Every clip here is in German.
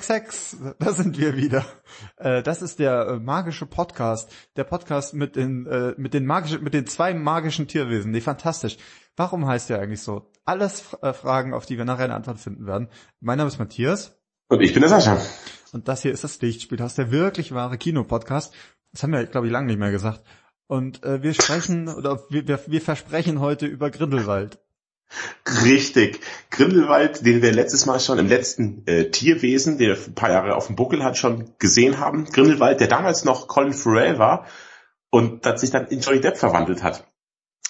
Hex Hex, da sind wir wieder. Äh, das ist der äh, magische Podcast, der Podcast mit den äh, mit den magischen mit den zwei magischen Tierwesen. Nee, fantastisch. Warum heißt der eigentlich so? Alles Fragen, auf die wir nachher eine Antwort finden werden. Mein Name ist Matthias. Und ich bin der Sascha. Und das hier ist das Lichtspiel, das ist der wirklich wahre Kinopodcast. Das haben wir, glaube ich, lange nicht mehr gesagt. Und äh, wir sprechen oder wir, wir, wir versprechen heute über Grindelwald. Richtig. Grindelwald, den wir letztes Mal schon im letzten äh, Tierwesen, der ein paar Jahre auf dem Buckel hat, schon gesehen haben. Grindelwald, der damals noch Colin Farrell war und das sich dann in Johnny Depp verwandelt hat.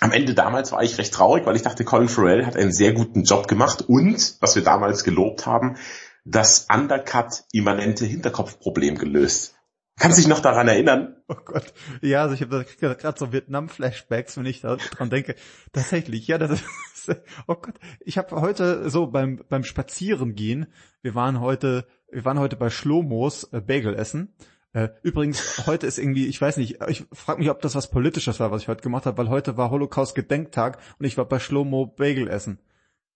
Am Ende damals war ich recht traurig, weil ich dachte, Colin Farrell hat einen sehr guten Job gemacht und, was wir damals gelobt haben, das Undercut-immanente Hinterkopfproblem gelöst. Kannst du dich noch daran erinnern? Oh Gott. Ja, also ich habe gerade so Vietnam-Flashbacks, wenn ich daran denke. Tatsächlich, ja, das ist, oh Gott. Ich habe heute so beim beim Spazierengehen, wir waren heute, wir waren heute bei Schlomos äh, Bagel essen. Äh, übrigens, heute ist irgendwie, ich weiß nicht, ich frage mich, ob das was Politisches war, was ich heute gemacht habe, weil heute war Holocaust-Gedenktag und ich war bei Schlomo Bagel essen.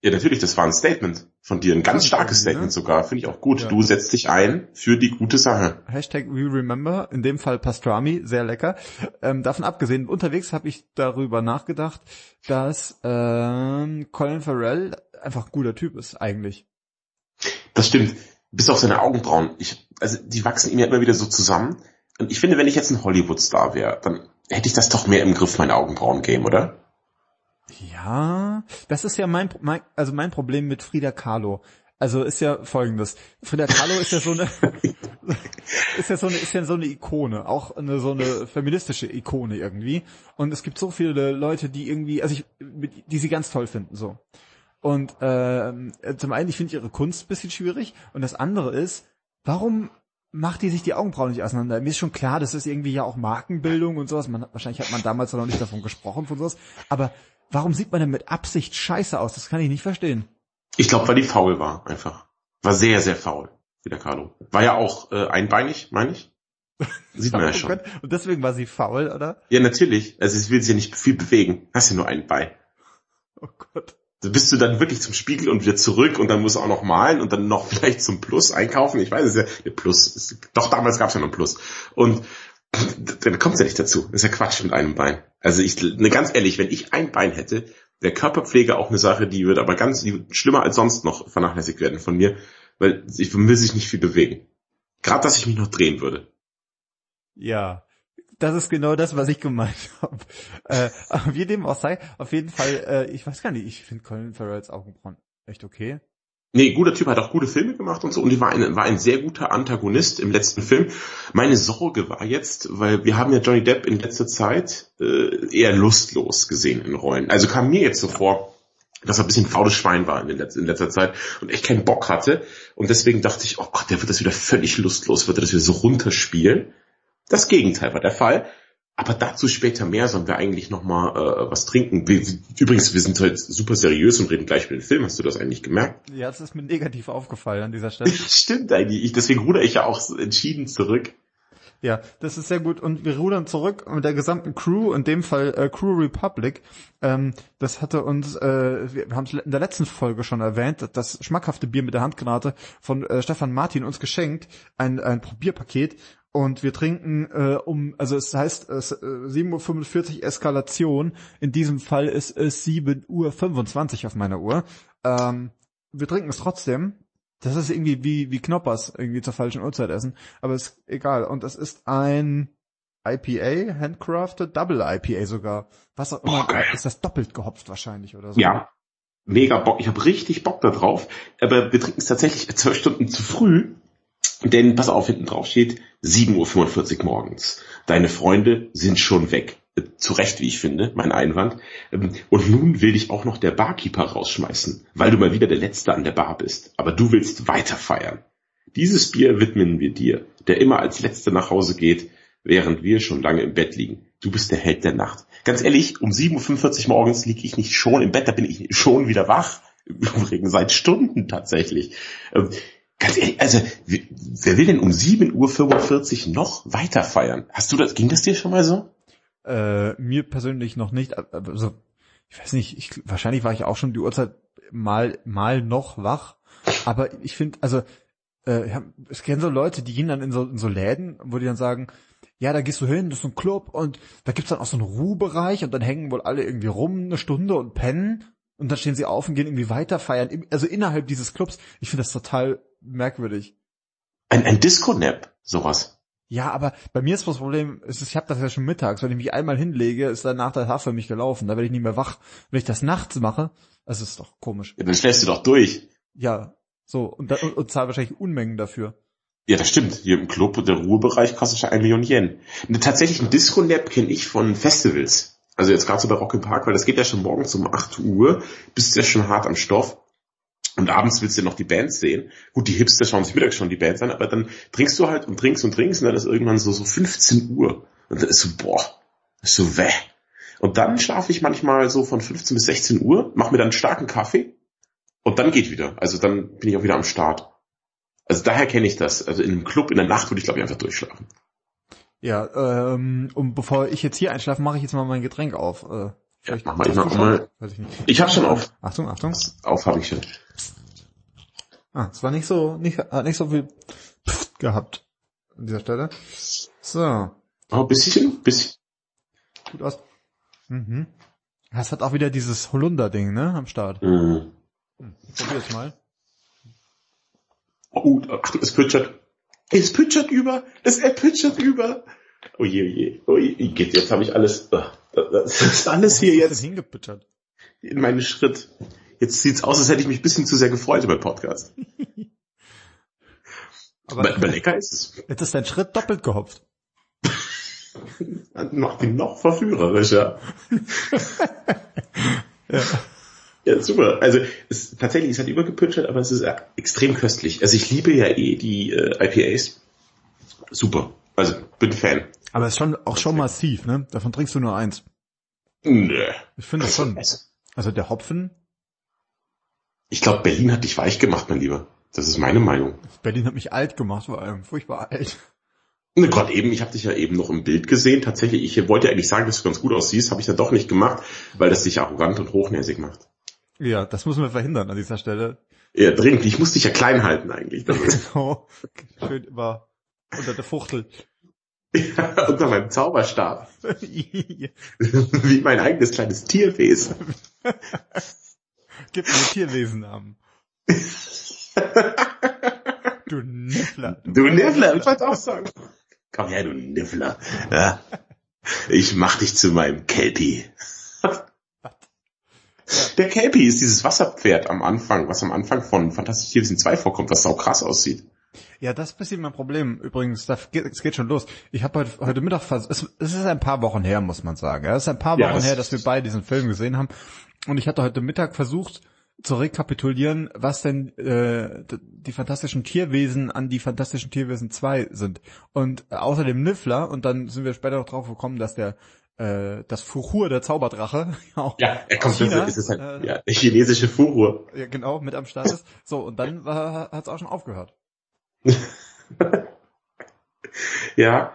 Ja, natürlich, das war ein Statement von dir, ein ganz starkes Statement ne? sogar, finde ich auch gut. Ja. Du setzt dich ein für die gute Sache. Hashtag We Remember, in dem Fall Pastrami, sehr lecker. Ähm, davon abgesehen, unterwegs habe ich darüber nachgedacht, dass ähm, Colin Farrell einfach ein guter Typ ist, eigentlich. Das stimmt. Bis auf seine Augenbrauen. Ich, also die wachsen ihm ja immer wieder so zusammen. Und ich finde, wenn ich jetzt ein Hollywood-Star wäre, dann hätte ich das doch mehr im Griff, mein Augenbrauen-Game, oder? Ja, das ist ja mein, mein, also mein Problem mit Frida Kahlo. Also ist ja folgendes. Frida Kahlo ist ja so eine, ist ja so eine, ist ja so eine Ikone, auch eine, so eine feministische Ikone irgendwie. Und es gibt so viele Leute, die irgendwie, also ich, die sie ganz toll finden, so. Und äh, zum einen, ich finde ihre Kunst ein bisschen schwierig. Und das andere ist, warum macht die sich die Augenbrauen nicht auseinander? Mir ist schon klar, das ist irgendwie ja auch Markenbildung und sowas. Man, wahrscheinlich hat man damals noch nicht davon gesprochen von sowas. Aber Warum sieht man denn mit Absicht scheiße aus? Das kann ich nicht verstehen. Ich glaube, weil die faul war, einfach. War sehr, sehr faul, wie der Carlo. War ja auch äh, einbeinig, meine ich. Sieht man ja schon. Und deswegen war sie faul, oder? Ja, natürlich. Also es will sich ja nicht viel bewegen. Hast ja nur ein Bein. Oh Gott. Da bist du dann wirklich zum Spiegel und wieder zurück und dann musst du auch noch malen und dann noch vielleicht zum Plus einkaufen. Ich weiß es ja. Der Plus. Doch, damals gab es ja noch ein Plus. Und dann kommt es ja nicht dazu. Das ist ja Quatsch mit einem Bein. Also ich, ne, ganz ehrlich, wenn ich ein Bein hätte, wäre Körperpflege auch eine Sache, die würde aber ganz die schlimmer als sonst noch vernachlässigt werden von mir, weil ich will sich nicht viel bewegen. Gerade, dass ich mich noch drehen würde. Ja, das ist genau das, was ich gemeint habe. Äh, wie dem auch sei, auf jeden Fall, äh, ich weiß gar nicht, ich finde Colin Farrells Augenbrauen echt okay. Nee, guter Typ, hat auch gute Filme gemacht und so und die war ein, war ein sehr guter Antagonist im letzten Film. Meine Sorge war jetzt, weil wir haben ja Johnny Depp in letzter Zeit äh, eher lustlos gesehen in Rollen. Also kam mir jetzt so vor, dass er ein bisschen faules Schwein war in, in, letzter Zeit und echt keinen Bock hatte. Und deswegen dachte ich, oh Gott, der wird das wieder völlig lustlos, wird er das wieder so runterspielen. Das Gegenteil war der Fall. Aber dazu später mehr, sollen wir eigentlich noch mal äh, was trinken. Wir, übrigens, wir sind heute super seriös und reden gleich über den Film. Hast du das eigentlich gemerkt? Ja, das ist mir negativ aufgefallen an dieser Stelle. Stimmt eigentlich. Ich, deswegen ruder ich ja auch entschieden zurück. Ja, das ist sehr gut. Und wir rudern zurück mit der gesamten Crew, in dem Fall äh, Crew Republic. Ähm, das hatte uns, äh, wir haben es in der letzten Folge schon erwähnt, das schmackhafte Bier mit der Handgranate von äh, Stefan Martin uns geschenkt, ein, ein Probierpaket. Und wir trinken äh, um, also es heißt äh, 7.45 Uhr Eskalation. In diesem Fall ist es 7.25 Uhr auf meiner Uhr. Ähm, wir trinken es trotzdem. Das ist irgendwie wie, wie Knoppers irgendwie zur falschen Uhrzeit essen. Aber ist egal. Und es ist ein IPA, handcrafted, Double IPA sogar. Was auch immer. Oh, ist das doppelt gehopft wahrscheinlich oder so? Ja. Mega Bock. Ich habe richtig Bock da drauf. Aber wir trinken es tatsächlich zwölf Stunden zu früh. Denn, pass auf, hinten drauf steht 7.45 Uhr morgens. Deine Freunde sind schon weg. Zu Recht, wie ich finde, mein Einwand. Und nun will dich auch noch der Barkeeper rausschmeißen, weil du mal wieder der Letzte an der Bar bist. Aber du willst weiter feiern. Dieses Bier widmen wir dir, der immer als Letzter nach Hause geht, während wir schon lange im Bett liegen. Du bist der Held der Nacht. Ganz ehrlich, um 7.45 Uhr morgens liege ich nicht schon im Bett, da bin ich schon wieder wach. Übrigens seit Stunden tatsächlich. Ganz ehrlich, also wer will denn um 7.45 Uhr noch weiter feiern? Hast du das, ging das dir schon mal so? Äh, mir persönlich noch nicht. Also, ich weiß nicht, ich, wahrscheinlich war ich auch schon die Uhrzeit mal, mal noch wach. Aber ich finde, also äh, es kennen so Leute, die gehen dann in so, in so Läden, wo die dann sagen, ja, da gehst du hin, das ist ein Club und da gibt's dann auch so einen Ruhebereich und dann hängen wohl alle irgendwie rum eine Stunde und pennen und dann stehen sie auf und gehen irgendwie weiter feiern, also innerhalb dieses Clubs. Ich finde das total merkwürdig. Ein, ein Disco-Nap, sowas. Ja, aber bei mir ist das Problem, ist, ich habe das ja schon mittags, wenn ich mich einmal hinlege, ist danach der Tag für mich gelaufen, da werde ich nicht mehr wach. Wenn ich das nachts mache, das ist doch komisch. Ja, dann schläfst du doch durch. Ja, so, und, und, und zahl wahrscheinlich Unmengen dafür. Ja, das stimmt. Hier im Club und der Ruhebereich kostet schon ein Million Yen. Ne, tatsächlich ein Disco-Nap kenne ich von Festivals. Also jetzt gerade so bei Rock im Park, weil das geht ja schon morgens um 8 Uhr, bist du ja schon hart am Stoff. Und abends willst du noch die Bands sehen. Gut, die Hipster schauen sich mittags schon die Bands an, aber dann trinkst du halt und trinkst und trinkst und dann ist irgendwann so, so 15 Uhr. Und dann ist so, boah, ist so weh. Und dann schlafe ich manchmal so von 15 bis 16 Uhr, mache mir dann einen starken Kaffee und dann geht wieder. Also dann bin ich auch wieder am Start. Also daher kenne ich das. Also in einem Club in der Nacht würde ich glaube ich einfach durchschlafen. Ja, ähm, und bevor ich jetzt hier einschlafe, mache ich jetzt mal mein Getränk auf. Äh, ja, mach mal, ich mach mal. Ich. Ich habe schon auf. Achtung, Achtung. Auf habe ich schon. Ah, es war nicht so, nicht, hat nicht so viel Pft gehabt an dieser Stelle. So. Oh, bisschen, bisschen. Gut aus. Mhm. Das hat auch wieder dieses Holunder-Ding, ne, am Start. Mhm. Hm, probier's mal. Gut, ach, es pütschert. Es pütschert über. Es er pütschert über. Oh je, oh je. Oh je. Jetzt habe ich alles. Oh, das ist alles hier jetzt. hingepütschert? In meinen Schritt. Jetzt sieht's aus, als hätte ich mich ein bisschen zu sehr gefreut über den Podcast. aber, aber lecker ist es. Jetzt ist dein Schritt doppelt gehopft. Macht ihn noch verführerischer. ja. Ja, super. Also es, tatsächlich ist halt übergepütschert, aber es ist extrem köstlich. Also ich liebe ja eh die äh, IPAs. Super. Also bin Fan. Aber es ist schon auch schon massiv, ne? Davon trinkst du nur eins. Nö. Ich finde das schon. Also der Hopfen. Ich glaube, Berlin hat dich weich gemacht, mein Lieber. Das ist meine Meinung. Berlin hat mich alt gemacht, vor allem furchtbar alt. Ne, Gerade eben, ich habe dich ja eben noch im Bild gesehen. Tatsächlich, ich wollte eigentlich sagen, dass du ganz gut aussiehst, habe ich ja doch nicht gemacht, weil das dich arrogant und hochnäsig macht. Ja, das müssen wir verhindern an dieser Stelle. Ja, dringend. Ich muss dich ja klein halten eigentlich. genau. Schön immer unter der Fuchtel. Ja, unter meinem Zauberstab. Wie mein eigenes kleines Tierwesen. Gib mir Tierwesennamen. du Niffler. Du, du Niffler, ich wollte auch sagen. Komm her, du Niffler. Ja. Ich mach dich zu meinem Kelpie. Der Kelpie ist dieses Wasserpferd am Anfang, was am Anfang von Fantastic Tierwesen 2 vorkommt, was sau krass aussieht. Ja, das ist ein bisschen mein Problem. Übrigens, das geht, es geht schon los. Ich habe heute, heute Mittag, es, es ist ein paar Wochen her, muss man sagen. Ja, es ist ein paar Wochen ja, her, dass wir beide diesen Film gesehen haben. Und ich hatte heute Mittag versucht zu rekapitulieren, was denn äh, die fantastischen Tierwesen an die fantastischen Tierwesen 2 sind. Und außer dem Niffler, und dann sind wir später noch drauf gekommen, dass der äh, das Fuhur, der Zauberdrache. Auch ja, er kommt, China, das ist halt, äh, ja, der chinesische Fuhur. Ja, genau, mit am Start ist. So, und dann hat es auch schon aufgehört. ja,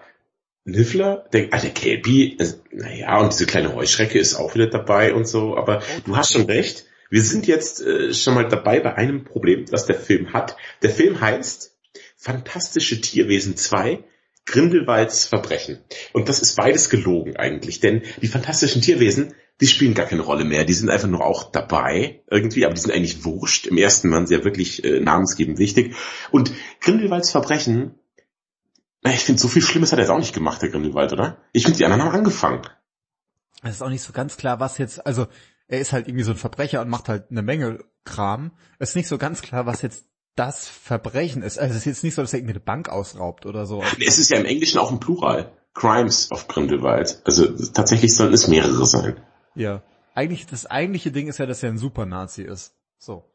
Niffler, der, ah, der Kelpie, also, naja, und diese kleine Heuschrecke ist auch wieder dabei und so, aber du hast schon recht. Wir sind jetzt äh, schon mal dabei bei einem Problem, das der Film hat. Der Film heißt Fantastische Tierwesen 2, Grindelwalds Verbrechen. Und das ist beides gelogen eigentlich, denn die fantastischen Tierwesen, die spielen gar keine Rolle mehr. Die sind einfach nur auch dabei irgendwie, aber die sind eigentlich wurscht. Im ersten waren sie ja wirklich äh, namensgebend wichtig. Und Grindelwalds Verbrechen, na, ich finde, so viel Schlimmes hat er jetzt auch nicht gemacht, der Grindelwald, oder? Ich finde, die anderen haben angefangen. Es ist auch nicht so ganz klar, was jetzt, also er ist halt irgendwie so ein Verbrecher und macht halt eine Menge Kram. Es ist nicht so ganz klar, was jetzt das Verbrechen ist. Also es ist jetzt nicht so, dass er irgendwie eine Bank ausraubt oder so. Es ist ja im Englischen auch ein Plural. Crimes of Grindelwald. Also tatsächlich sollen es mehrere sein. Ja. Eigentlich, das eigentliche Ding ist ja, dass er ein Super-Nazi ist. So.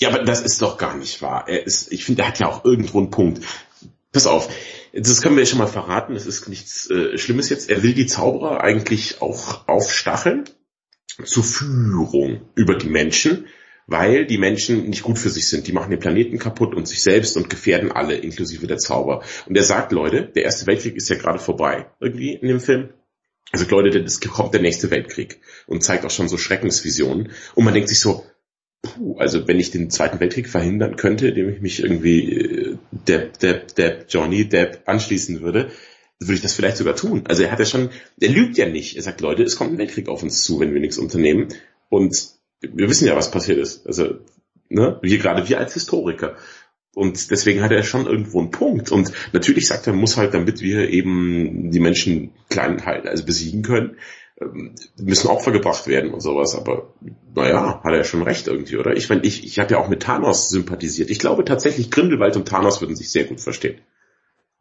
Ja, aber das ist doch gar nicht wahr. Er ist, ich finde, er hat ja auch irgendwo einen Punkt. Pass auf, das können wir ja schon mal verraten, das ist nichts äh, Schlimmes jetzt. Er will die Zauberer eigentlich auch aufstacheln zur Führung über die Menschen weil die Menschen nicht gut für sich sind. Die machen den Planeten kaputt und sich selbst und gefährden alle, inklusive der Zauber. Und er sagt, Leute, der Erste Weltkrieg ist ja gerade vorbei, irgendwie in dem Film. Also Leute, es kommt der nächste Weltkrieg und zeigt auch schon so Schreckensvisionen. Und man denkt sich so, puh, also wenn ich den Zweiten Weltkrieg verhindern könnte, indem ich mich irgendwie äh, Depp, Depp, Depp, Johnny Depp anschließen würde, würde ich das vielleicht sogar tun. Also er hat ja schon, er lügt ja nicht. Er sagt, Leute, es kommt ein Weltkrieg auf uns zu, wenn wir nichts unternehmen. Und wir wissen ja, was passiert ist. Also, ne, wir gerade wir als Historiker. Und deswegen hat er schon irgendwo einen Punkt. Und natürlich sagt er, muss halt, damit wir eben die Menschen klein halten, also besiegen können, ähm, müssen Opfer gebracht werden und sowas. Aber naja, hat er schon recht irgendwie, oder? Ich meine, ich, ich habe ja auch mit Thanos sympathisiert. Ich glaube tatsächlich, Grindelwald und Thanos würden sich sehr gut verstehen.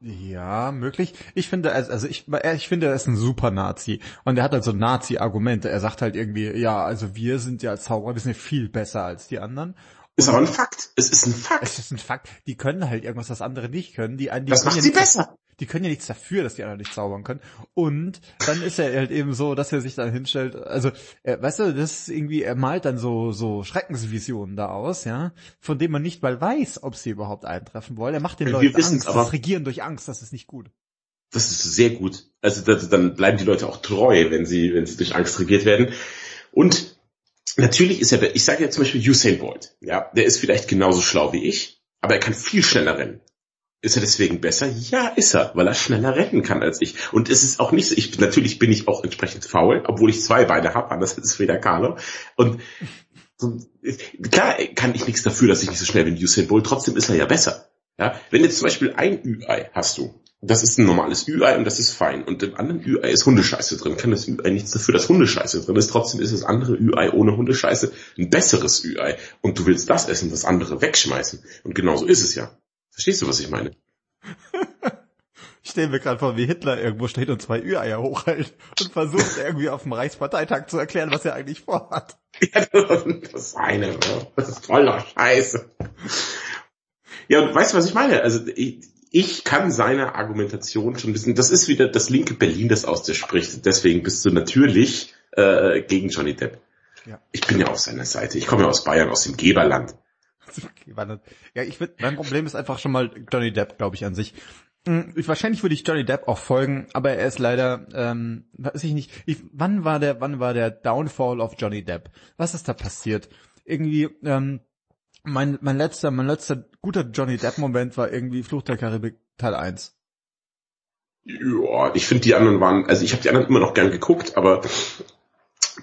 Ja, möglich. Ich finde, also ich, ich finde, er ist ein super Nazi. Und er hat halt so Nazi-Argumente. Er sagt halt irgendwie, ja, also wir sind ja als Zauberer, wir sind ja viel besser als die anderen. Ist aber ein Fakt. Es ist ein Fakt. Es ist ein Fakt. Die können halt irgendwas, was andere nicht können. Die, die das macht sie besser. Die können ja nichts dafür, dass die anderen nicht zaubern können. Und dann ist er halt eben so, dass er sich dann hinstellt. Also, er, weißt du, das ist irgendwie, er malt dann so so Schreckensvisionen da aus, ja, von denen man nicht mal weiß, ob sie überhaupt eintreffen wollen. Er macht den Wir Leuten Angst. Aber das Regieren durch Angst, das ist nicht gut. Das ist sehr gut. Also das, dann bleiben die Leute auch treu, wenn sie wenn sie durch Angst regiert werden. Und natürlich ist er, ich sage ja zum Beispiel Usain Bolt, ja, der ist vielleicht genauso schlau wie ich, aber er kann viel schneller rennen. Ist er deswegen besser? Ja, ist er, weil er schneller rennen kann als ich. Und es ist auch nicht so, ich, natürlich bin ich auch entsprechend faul, obwohl ich zwei Beine habe, anders ist Frida Kahlo. Und so, klar kann ich nichts dafür, dass ich nicht so schnell bin wie Usain Bolt, trotzdem ist er ja besser. Ja, wenn jetzt zum Beispiel ein Ü-Ei hast du, das ist ein normales Ü-Ei und das ist fein. Und im anderen Ü-Ei ist Hundescheiße drin. Kann das Ü-Ei nichts dafür, dass Hundescheiße drin ist. Trotzdem ist das andere Ü-Ei ohne Hundescheiße ein besseres Ü-Ei. Und du willst das essen, das andere wegschmeißen. Und genauso ist es ja. Verstehst du, was ich meine? Ich stelle mir gerade vor, wie Hitler irgendwo steht und zwei Ü-Eier hochhält und versucht irgendwie auf dem Reichsparteitag zu erklären, was er eigentlich vorhat. Ja, das ist eine, das ist voller Scheiße. Ja, und weißt du, was ich meine? Also ich, ich kann seine Argumentation schon wissen. Das ist wieder das linke Berlin, das aus dir spricht. Deswegen bist du natürlich äh, gegen Johnny Depp. Ja. Ich bin ja auf seiner Seite. Ich komme ja aus Bayern, aus dem Geberland. Ja, ich würde, mein Problem ist einfach schon mal Johnny Depp, glaube ich, an sich. Hm, ich, wahrscheinlich würde ich Johnny Depp auch folgen, aber er ist leider, ähm, weiß ich nicht, ich, wann war der, wann war der Downfall of Johnny Depp? Was ist da passiert? Irgendwie, ähm, mein, mein letzter, mein letzter guter Johnny Depp-Moment war irgendwie Fluch der Karibik Teil 1. Ja, ich finde die anderen waren, also ich habe die anderen immer noch gern geguckt, aber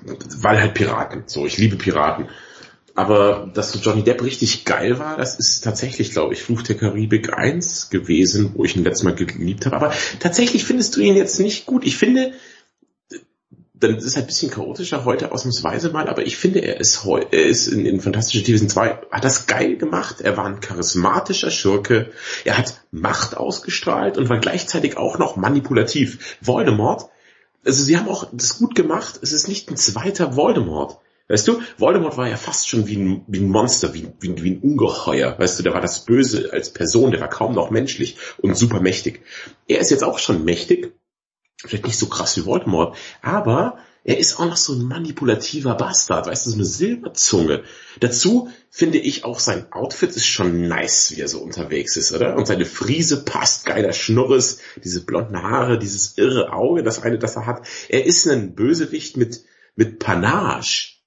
weil halt Piraten. So, ich liebe Piraten. Aber dass Johnny Depp richtig geil war, das ist tatsächlich, glaube ich, Fluch der Karibik 1 gewesen, wo ich ihn letztes Mal geliebt habe. Aber tatsächlich findest du ihn jetzt nicht gut. Ich finde, dann ist es halt ein bisschen chaotischer heute ausnahmsweise mal, aber ich finde, er ist heute, er ist in, in Fantastische Tierwesen 2, hat das geil gemacht. Er war ein charismatischer Schurke. Er hat Macht ausgestrahlt und war gleichzeitig auch noch manipulativ. Voldemort, also sie haben auch das gut gemacht. Es ist nicht ein zweiter Voldemort. Weißt du, Voldemort war ja fast schon wie ein, wie ein Monster, wie, wie, wie ein Ungeheuer. Weißt du, der war das Böse als Person, der war kaum noch menschlich und super mächtig. Er ist jetzt auch schon mächtig, vielleicht nicht so krass wie Voldemort, aber er ist auch noch so ein manipulativer Bastard, weißt du, so eine Silberzunge. Dazu finde ich auch sein Outfit ist schon nice, wie er so unterwegs ist, oder? Und seine Friese passt, geiler Schnurres, diese blonden Haare, dieses irre Auge, das eine, das er hat. Er ist ein Bösewicht mit, mit Panache.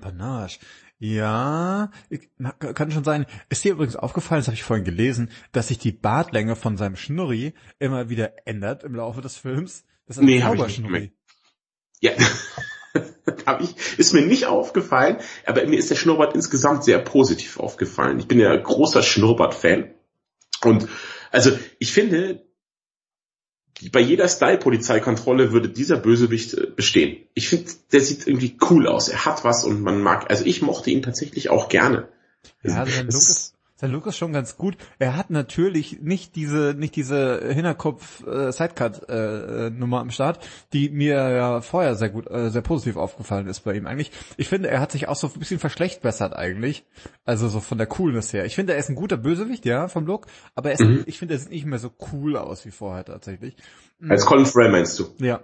Panache. Ja, kann schon sein. Ist dir übrigens aufgefallen, das habe ich vorhin gelesen, dass sich die Bartlänge von seinem Schnurri immer wieder ändert im Laufe des Films? Das ist ein nee, Zauberschnurri. Ja, hab ich, ist mir nicht aufgefallen, aber mir ist der Schnurrbart insgesamt sehr positiv aufgefallen. Ich bin ja großer Schnurrbart-Fan. Und also ich finde, bei jeder Style-Polizeikontrolle würde dieser Bösewicht äh, bestehen. Ich finde, der sieht irgendwie cool aus. Er hat was und man mag, also ich mochte ihn tatsächlich auch gerne. Ja, sein Look, ist, sein Look ist schon ganz gut. Er hat natürlich nicht diese, nicht diese Hinterkopf äh, Sidecut äh, Nummer am Start, die mir ja vorher sehr gut, äh, sehr positiv aufgefallen ist bei ihm eigentlich. Ich finde, er hat sich auch so ein bisschen verschlechtbessert eigentlich. Also so von der Coolness her. Ich finde, er ist ein guter Bösewicht, ja, vom Look, aber er ist, mhm. ich finde, er sieht nicht mehr so cool aus wie vorher tatsächlich. Als Colin Farrell meinst du? Ja,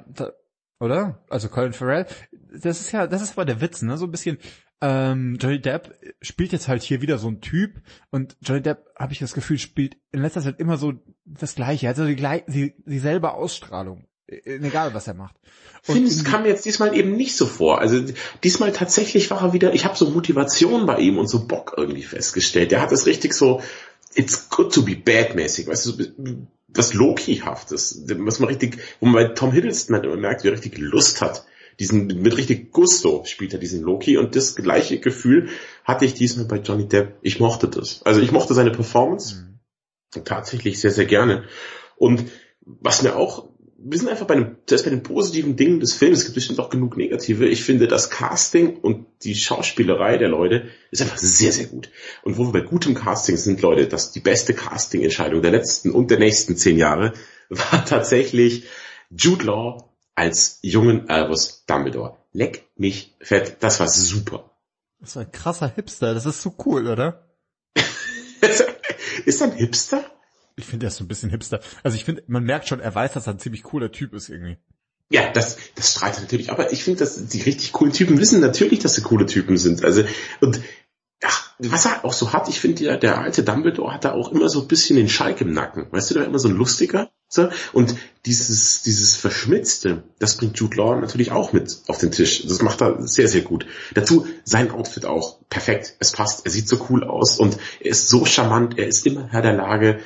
oder? Also Colin Farrell. Das ist ja, das ist aber der Witz, ne? So ein bisschen, ähm, Johnny Depp spielt jetzt halt hier wieder so ein Typ und Johnny Depp, habe ich das Gefühl, spielt in letzter Zeit immer so das Gleiche. Er hat so die, die, dieselbe Ausstrahlung. Egal, was er macht. Ich finde, es kam mir jetzt diesmal eben nicht so vor. Also diesmal tatsächlich war er wieder, ich habe so Motivation bei ihm und so Bock irgendwie festgestellt. Der hat es richtig so, it's good to be bad mäßig, weißt du, was Loki-haftes, was man richtig, wo man bei Tom Hiddleston halt immer merkt, wie er richtig Lust hat. Diesen, mit richtig Gusto spielt er diesen Loki und das gleiche Gefühl hatte ich diesmal bei Johnny Depp. Ich mochte das. Also ich mochte seine Performance mhm. tatsächlich sehr, sehr gerne. Und was mir auch wir sind einfach bei dem, zuerst bei den positiven Dingen des Films, es gibt bestimmt auch genug negative. Ich finde, das Casting und die Schauspielerei der Leute ist einfach sehr, sehr gut. Und wo wir bei gutem Casting sind, Leute, dass die beste Casting-Entscheidung der letzten und der nächsten zehn Jahre war tatsächlich Jude Law als jungen Albus Dumbledore. Leck mich fett, das war super. Das ist ein krasser Hipster, das ist so cool, oder? ist er ein Hipster? Ich finde, er ist so ein bisschen hipster. Also ich finde, man merkt schon, er weiß, dass er ein ziemlich cooler Typ ist irgendwie. Ja, das, das strahlt er natürlich. Aber ich finde, dass die richtig coolen Typen wissen natürlich, dass sie coole Typen sind. Also, und ach, was er auch so hat, ich finde ja, der alte Dumbledore hat da auch immer so ein bisschen den Schalk im Nacken. Weißt du, der war immer so ein lustiger. So? Und dieses, dieses Verschmitzte, das bringt Jude Law natürlich auch mit auf den Tisch. Das macht er sehr, sehr gut. Dazu sein Outfit auch perfekt. Es passt. Er sieht so cool aus und er ist so charmant. Er ist immer Herr der Lage,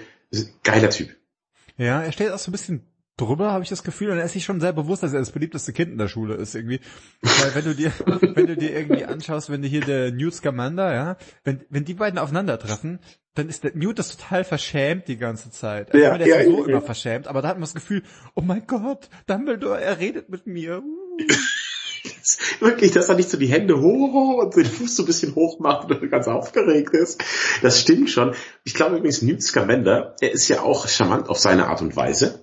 Geiler Typ. Ja, er steht auch so ein bisschen drüber, habe ich das Gefühl, und er ist sich schon sehr bewusst, dass er das beliebteste Kind in der Schule ist irgendwie. Weil wenn du dir, wenn du dir irgendwie anschaust, wenn du hier der Newt Scamander, ja, wenn, wenn die beiden aufeinandertreffen, dann ist der Newt das total verschämt die ganze Zeit. Also ja, der ja, ist so ja, immer verschämt, aber da hat man das Gefühl, oh mein Gott, Dumbledore, er redet mit mir. Uh. Wirklich, dass er nicht so die Hände hoch und den Fuß so ein bisschen hoch macht und ganz aufgeregt ist. Das stimmt schon. Ich glaube übrigens, Newt Scamander, er ist ja auch charmant auf seine Art und Weise.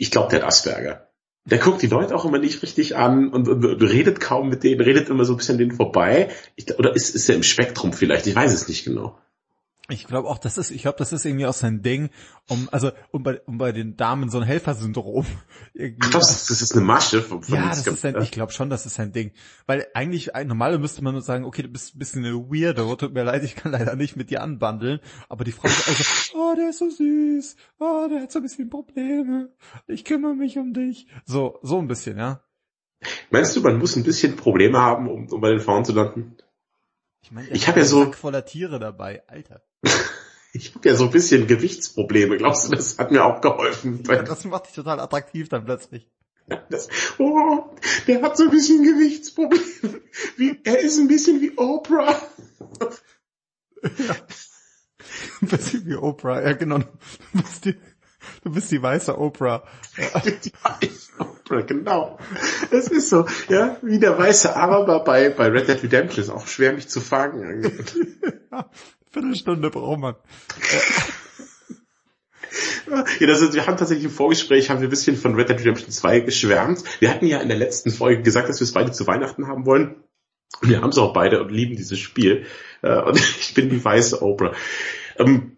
Ich glaube, der hat Asperger. Der guckt die Leute auch immer nicht richtig an und, und, und redet kaum mit denen, redet immer so ein bisschen denen vorbei. Ich, oder ist, ist er im Spektrum vielleicht? Ich weiß es nicht genau. Ich glaube auch, das ist, ich glaube, das ist irgendwie auch sein Ding, um, also, um bei, um bei den Damen so ein Helfersyndrom. Ach, das, das ist eine Masche von, von Ja, das ist sein, ich glaube schon, das ist sein Ding. Weil eigentlich, normalerweise müsste man nur sagen, okay, du bist ein bisschen eine Weirdo, tut mir leid, ich kann leider nicht mit dir anbandeln, aber die Frau ist also, oh, der ist so süß, oh, der hat so ein bisschen Probleme, ich kümmere mich um dich. So, so ein bisschen, ja. Meinst du, man muss ein bisschen Probleme haben, um, um bei den Frauen zu landen? Ich meine, ich habe ja so voller Tiere dabei, Alter. ich habe ja so ein bisschen Gewichtsprobleme. Glaubst du, das hat mir auch geholfen? Ja, das macht dich total attraktiv dann plötzlich. Das, oh, der hat so ein bisschen Gewichtsprobleme. Wie, er ist ein bisschen wie Oprah. Ja. Ein bisschen wie Oprah, ja genau. Du bist die, du bist die weiße Oprah. Ja. Die weiße Oprah, genau. Das ist so, ja, wie der weiße Araber bei, bei Red Dead Redemption. Ist auch schwer mich zu fangen. ja. Viertelstunde braucht man. Ja, das ist, wir haben tatsächlich im Vorgespräch, haben wir ein bisschen von Red Dead Redemption 2 geschwärmt. Wir hatten ja in der letzten Folge gesagt, dass wir es beide zu Weihnachten haben wollen. Wir haben es auch beide und lieben dieses Spiel. Äh, und ich bin die weiße Oprah. Ähm,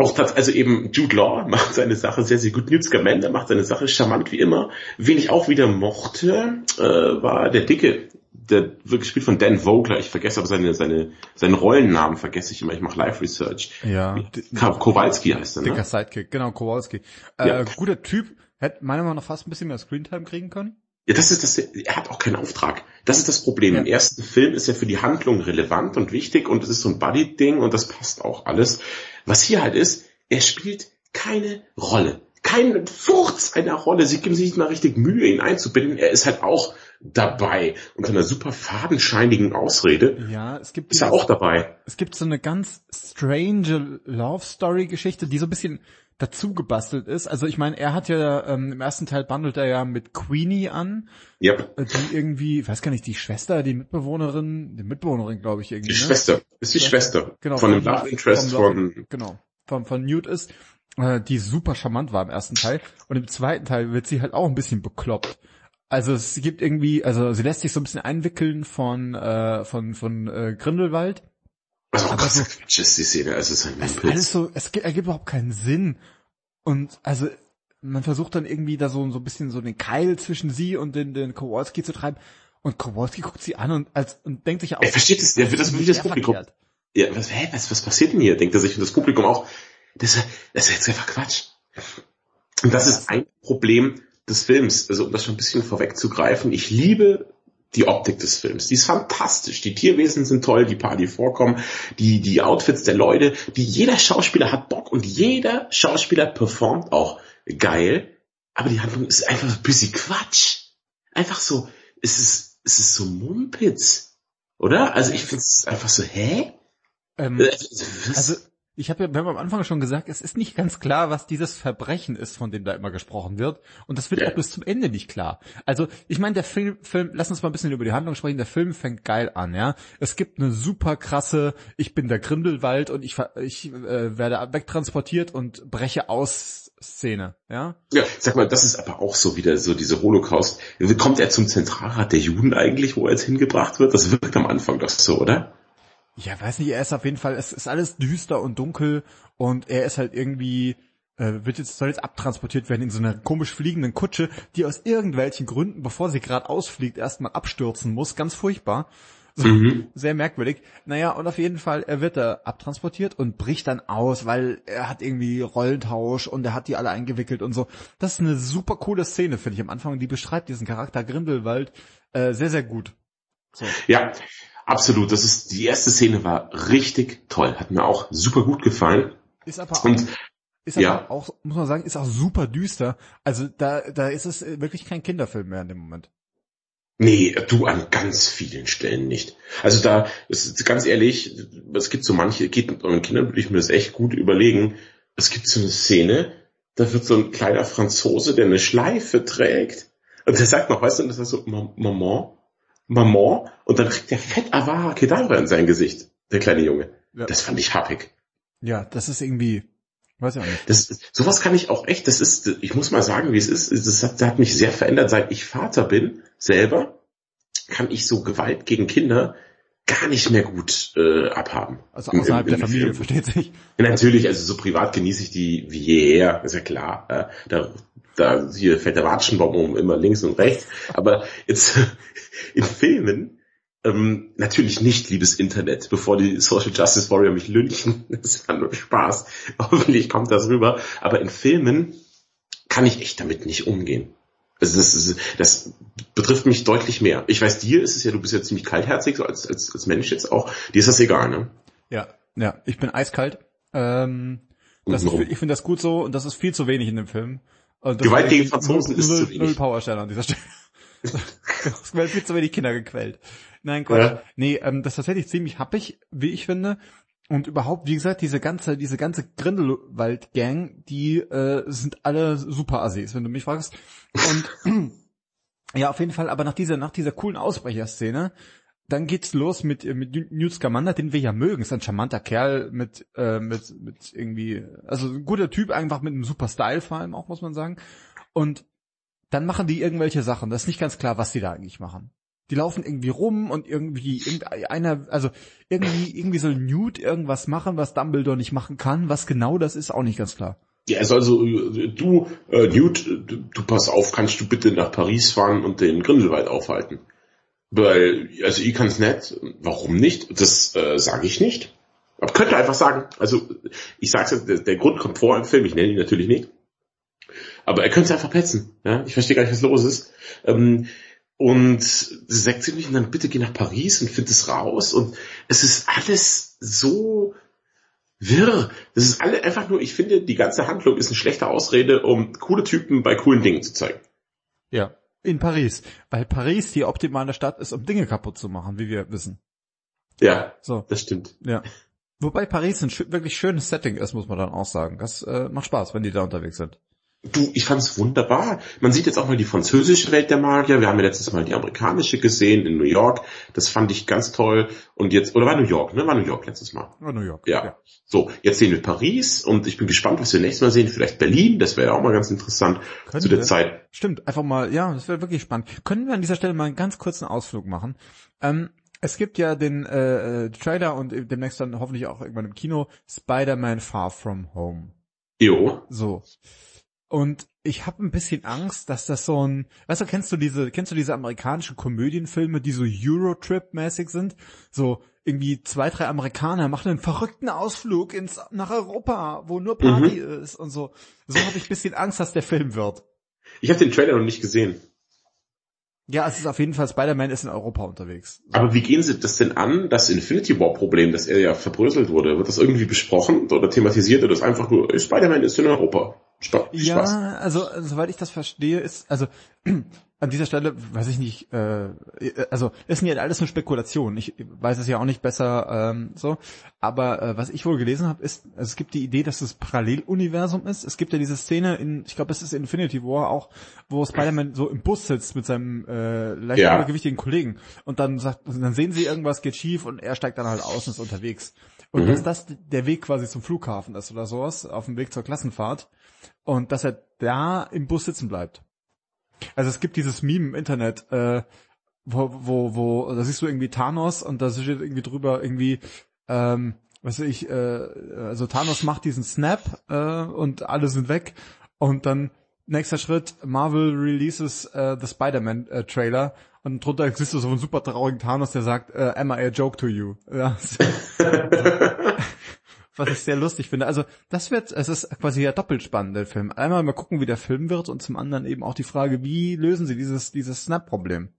auch das, also eben Jude Law macht seine Sache sehr, sehr gut. Newt Scamander macht seine Sache charmant wie immer. Wen ich auch wieder mochte, äh, war der Dicke der wird gespielt von Dan Vogler. Ich vergesse aber seine, seine, seinen Rollennamen vergesse ich immer. Ich mache Live Research. Ja. Kowalski heißt er, ne? Dicker Sidekick, genau, Kowalski. Äh, ja. Guter Typ. Hätte meiner Meinung nach fast ein bisschen mehr Screentime kriegen können. Ja, das ist das, er hat auch keinen Auftrag. Das ist das Problem. Ja. Im ersten Film ist er für die Handlung relevant und wichtig und es ist so ein Buddy-Ding und das passt auch alles. Was hier halt ist, er spielt keine Rolle. Keinen Furz einer Rolle. Sie geben sich nicht mal richtig Mühe, ihn einzubinden. Er ist halt auch dabei unter einer super fadenscheinigen Ausrede. Ja, es gibt ist er auch dabei. Es gibt so eine ganz strange Love Story Geschichte, die so ein bisschen dazu gebastelt ist. Also ich meine, er hat ja ähm, im ersten Teil bandelt er ja mit Queenie an, yep. die irgendwie, weiß gar nicht, die Schwester, die Mitbewohnerin, die Mitbewohnerin, glaube ich irgendwie. Die ne? Schwester, ist die Schwester, Schwester. Genau, von dem Love Interest von, genau, von, von Newt ist, äh, die super charmant war im ersten Teil und im zweiten Teil wird sie halt auch ein bisschen bekloppt. Also es gibt irgendwie, also sie lässt sich so ein bisschen einwickeln von äh, von von äh, Grindelwald. Also oh Gott, so, ist die Szene, also es ist ein es ist alles so, es ergibt überhaupt keinen Sinn. Und also man versucht dann irgendwie da so so ein bisschen so den Keil zwischen sie und den den Kowalski zu treiben. Und Kowalski guckt sie an und als und denkt sich auch. Er versteht es, der wird das wie das Publikum. Verkehrt. Ja, was, hä, was, was passiert denn hier? Denkt er sich und das Publikum auch. Das, das ist jetzt einfach Quatsch. Und das ist ein Problem, des Films, also um das schon ein bisschen vorwegzugreifen, ich liebe die Optik des Films. Die ist fantastisch. Die Tierwesen sind toll, die paar, die vorkommen, die, die Outfits der Leute, die jeder Schauspieler hat Bock und jeder Schauspieler performt auch geil. Aber die Handlung ist einfach ein bisschen Quatsch. Einfach so, es ist, es ist so Mumpitz. Oder? Also ich finde es einfach so, hä? Ähm, äh, also ich habe ja, wir haben am Anfang schon gesagt, es ist nicht ganz klar, was dieses Verbrechen ist, von dem da immer gesprochen wird. Und das wird ja. auch bis zum Ende nicht klar. Also, ich meine, der Film, Film, lass uns mal ein bisschen über die Handlung sprechen. Der Film fängt geil an, ja. Es gibt eine super krasse, ich bin der Grindelwald und ich, ich äh, werde wegtransportiert und breche aus Szene, ja? Ja, sag mal, das ist aber auch so wieder so diese Holocaust. Kommt er zum Zentralrat der Juden eigentlich, wo er jetzt hingebracht wird? Das wirkt am Anfang doch so, oder? Ja, weiß nicht, er ist auf jeden Fall, es ist alles düster und dunkel und er ist halt irgendwie, äh, wird jetzt, soll jetzt abtransportiert werden in so einer komisch fliegenden Kutsche, die aus irgendwelchen Gründen, bevor sie gerade ausfliegt, erstmal abstürzen muss. Ganz furchtbar. So, mhm. Sehr merkwürdig. Naja, und auf jeden Fall, er wird da abtransportiert und bricht dann aus, weil er hat irgendwie Rollentausch und er hat die alle eingewickelt und so. Das ist eine super coole Szene, finde ich am Anfang. Die beschreibt diesen Charakter Grindelwald äh, sehr, sehr gut. So. Ja, Absolut, das ist, die erste Szene war richtig toll, hat mir auch super gut gefallen. Ist aber auch, Und, ist aber ja. auch, muss man sagen, ist auch super düster. Also da, da ist es wirklich kein Kinderfilm mehr in dem Moment. Nee, du an ganz vielen Stellen nicht. Also da ist ganz ehrlich, es gibt so manche, geht mit euren Kindern, würde ich mir das echt gut überlegen. Es gibt so eine Szene, da wird so ein kleiner Franzose, der eine Schleife trägt, und der sagt noch, weißt du, das ist so, Maman, Maman und dann kriegt der fett Avara Kedavra in sein Gesicht, der kleine Junge. Ja. Das fand ich happig. Ja, das ist irgendwie, weiß ich auch nicht. Das, sowas kann ich auch echt, das ist, ich muss mal sagen, wie es ist, das hat, das hat mich sehr verändert, seit ich Vater bin, selber, kann ich so Gewalt gegen Kinder gar nicht mehr gut äh, abhaben. Also außerhalb Im, im, der Familie, Film. versteht sich. natürlich, also so privat genieße ich die wie jeher, ist ja klar. Äh, da, da hier fällt der Watschenbaum immer links und rechts. Aber jetzt in Filmen ähm, natürlich nicht, liebes Internet, bevor die Social Justice Warrior mich lynchen. Das war nur Spaß. Hoffentlich kommt das rüber. Aber in Filmen kann ich echt damit nicht umgehen. Also das, ist, das betrifft mich deutlich mehr. Ich weiß, dir ist es ja, du bist ja ziemlich kaltherzig, so als, als, als Mensch jetzt auch. Dir ist das egal, ne? Ja, ja, ich bin eiskalt. Ähm, das, ich finde das gut so und das ist viel zu wenig in dem Film. Gewalt gegen Franzosen ist zu wenig. Null Powerstelle an dieser Stelle. es viel zu wenig Kinder gequält. Nein, Quatsch. Ja. Nee, ähm, das ist tatsächlich ziemlich happig, wie ich finde. Und überhaupt, wie gesagt, diese ganze, diese ganze Grindelwald-Gang, die äh, sind alle super Assis, wenn du mich fragst. Und ja, auf jeden Fall, aber nach dieser, nach dieser coolen Ausbrecherszene, dann geht's los mit, mit Newt Scamander, den wir ja mögen. Ist ein charmanter Kerl mit, äh, mit, mit irgendwie, also ein guter Typ, einfach mit einem super Style vor allem auch, muss man sagen. Und dann machen die irgendwelche Sachen. Das ist nicht ganz klar, was die da eigentlich machen. Die laufen irgendwie rum und irgendwie irgendeiner, also irgendwie, irgendwie soll Newt irgendwas machen, was Dumbledore nicht machen kann. Was genau das ist, auch nicht ganz klar. Ja, also, also du, äh, Newt, du, du pass auf, kannst du bitte nach Paris fahren und den Grindelwald aufhalten? Weil, also ich kann es nicht. Warum nicht? Das äh, sage ich nicht. Aber könnte einfach sagen, also ich sag's der, der Grund kommt vor im Film, ich nenne ihn natürlich nicht. Aber er könnte einfach petzen. Ja? Ich verstehe gar nicht, was los ist. Ähm, und sagt ziemlich und dann bitte geh nach Paris und find es raus. Und es ist alles so wirr. Das ist alle einfach nur, ich finde, die ganze Handlung ist eine schlechte Ausrede, um coole Typen bei coolen Dingen zu zeigen. Ja, in Paris. Weil Paris die optimale Stadt ist, um Dinge kaputt zu machen, wie wir wissen. Ja, so. das stimmt. Ja. Wobei Paris ein wirklich schönes Setting ist, muss man dann auch sagen. Das äh, macht Spaß, wenn die da unterwegs sind. Du, ich fand's wunderbar. Man sieht jetzt auch mal die französische Welt der Magier. Wir haben ja letztes Mal die amerikanische gesehen in New York. Das fand ich ganz toll. Und jetzt, oder war New York, ne? War New York letztes Mal. War New York. Ja. ja. So, jetzt sehen wir Paris und ich bin gespannt, was wir nächstes Mal sehen. Vielleicht Berlin. Das wäre ja auch mal ganz interessant Können zu der? Zeit. Stimmt, einfach mal, ja, das wäre wirklich spannend. Können wir an dieser Stelle mal einen ganz kurzen Ausflug machen? Ähm, es gibt ja den äh, äh Trailer und demnächst dann hoffentlich auch irgendwann im Kino Spider-Man Far From Home. Jo. So. Und ich habe ein bisschen Angst, dass das so ein, weißt du, kennst du diese, kennst du diese amerikanischen Komödienfilme, die so Eurotrip-mäßig sind? So irgendwie zwei, drei Amerikaner machen einen verrückten Ausflug ins nach Europa, wo nur Party mhm. ist und so. So habe ich ein bisschen Angst, dass der Film wird. Ich habe den Trailer noch nicht gesehen. Ja, es ist auf jeden Fall, Spider-Man ist in Europa unterwegs. Aber wie gehen Sie das denn an, das Infinity War Problem, dass er ja verbröselt wurde? Wird das irgendwie besprochen oder thematisiert oder ist einfach nur, Spider-Man ist in Europa? Spaß. Ja, also soweit ich das verstehe, ist, also an dieser Stelle, weiß ich nicht, äh, also es sind ja alles nur Spekulationen. Ich weiß es ja auch nicht besser ähm, so. Aber äh, was ich wohl gelesen habe, ist, also es gibt die Idee, dass es Paralleluniversum ist. Es gibt ja diese Szene in, ich glaube, es ist Infinity War auch, wo Spider-Man so im Bus sitzt mit seinem äh, leicht ja. übergewichtigen Kollegen und dann sagt, dann sehen sie irgendwas geht schief und er steigt dann halt aus und ist unterwegs. Und mhm. dass das der Weg quasi zum Flughafen ist oder sowas, auf dem Weg zur Klassenfahrt. Und dass er da im Bus sitzen bleibt. Also es gibt dieses Meme im Internet, äh, wo, wo, wo, da siehst du irgendwie Thanos und da steht irgendwie drüber irgendwie, ähm, was weiß ich, äh, also Thanos macht diesen Snap äh, und alle sind weg und dann nächster Schritt, Marvel releases äh, the Spider-Man äh, Trailer und drunter siehst du so einen super traurigen Thanos, der sagt, äh, am I a joke to you? Ja. was ich sehr lustig finde. Also das wird, es ist quasi ja doppelt spannend, der Film. Einmal mal gucken, wie der Film wird und zum anderen eben auch die Frage, wie lösen sie dieses, dieses Snap-Problem?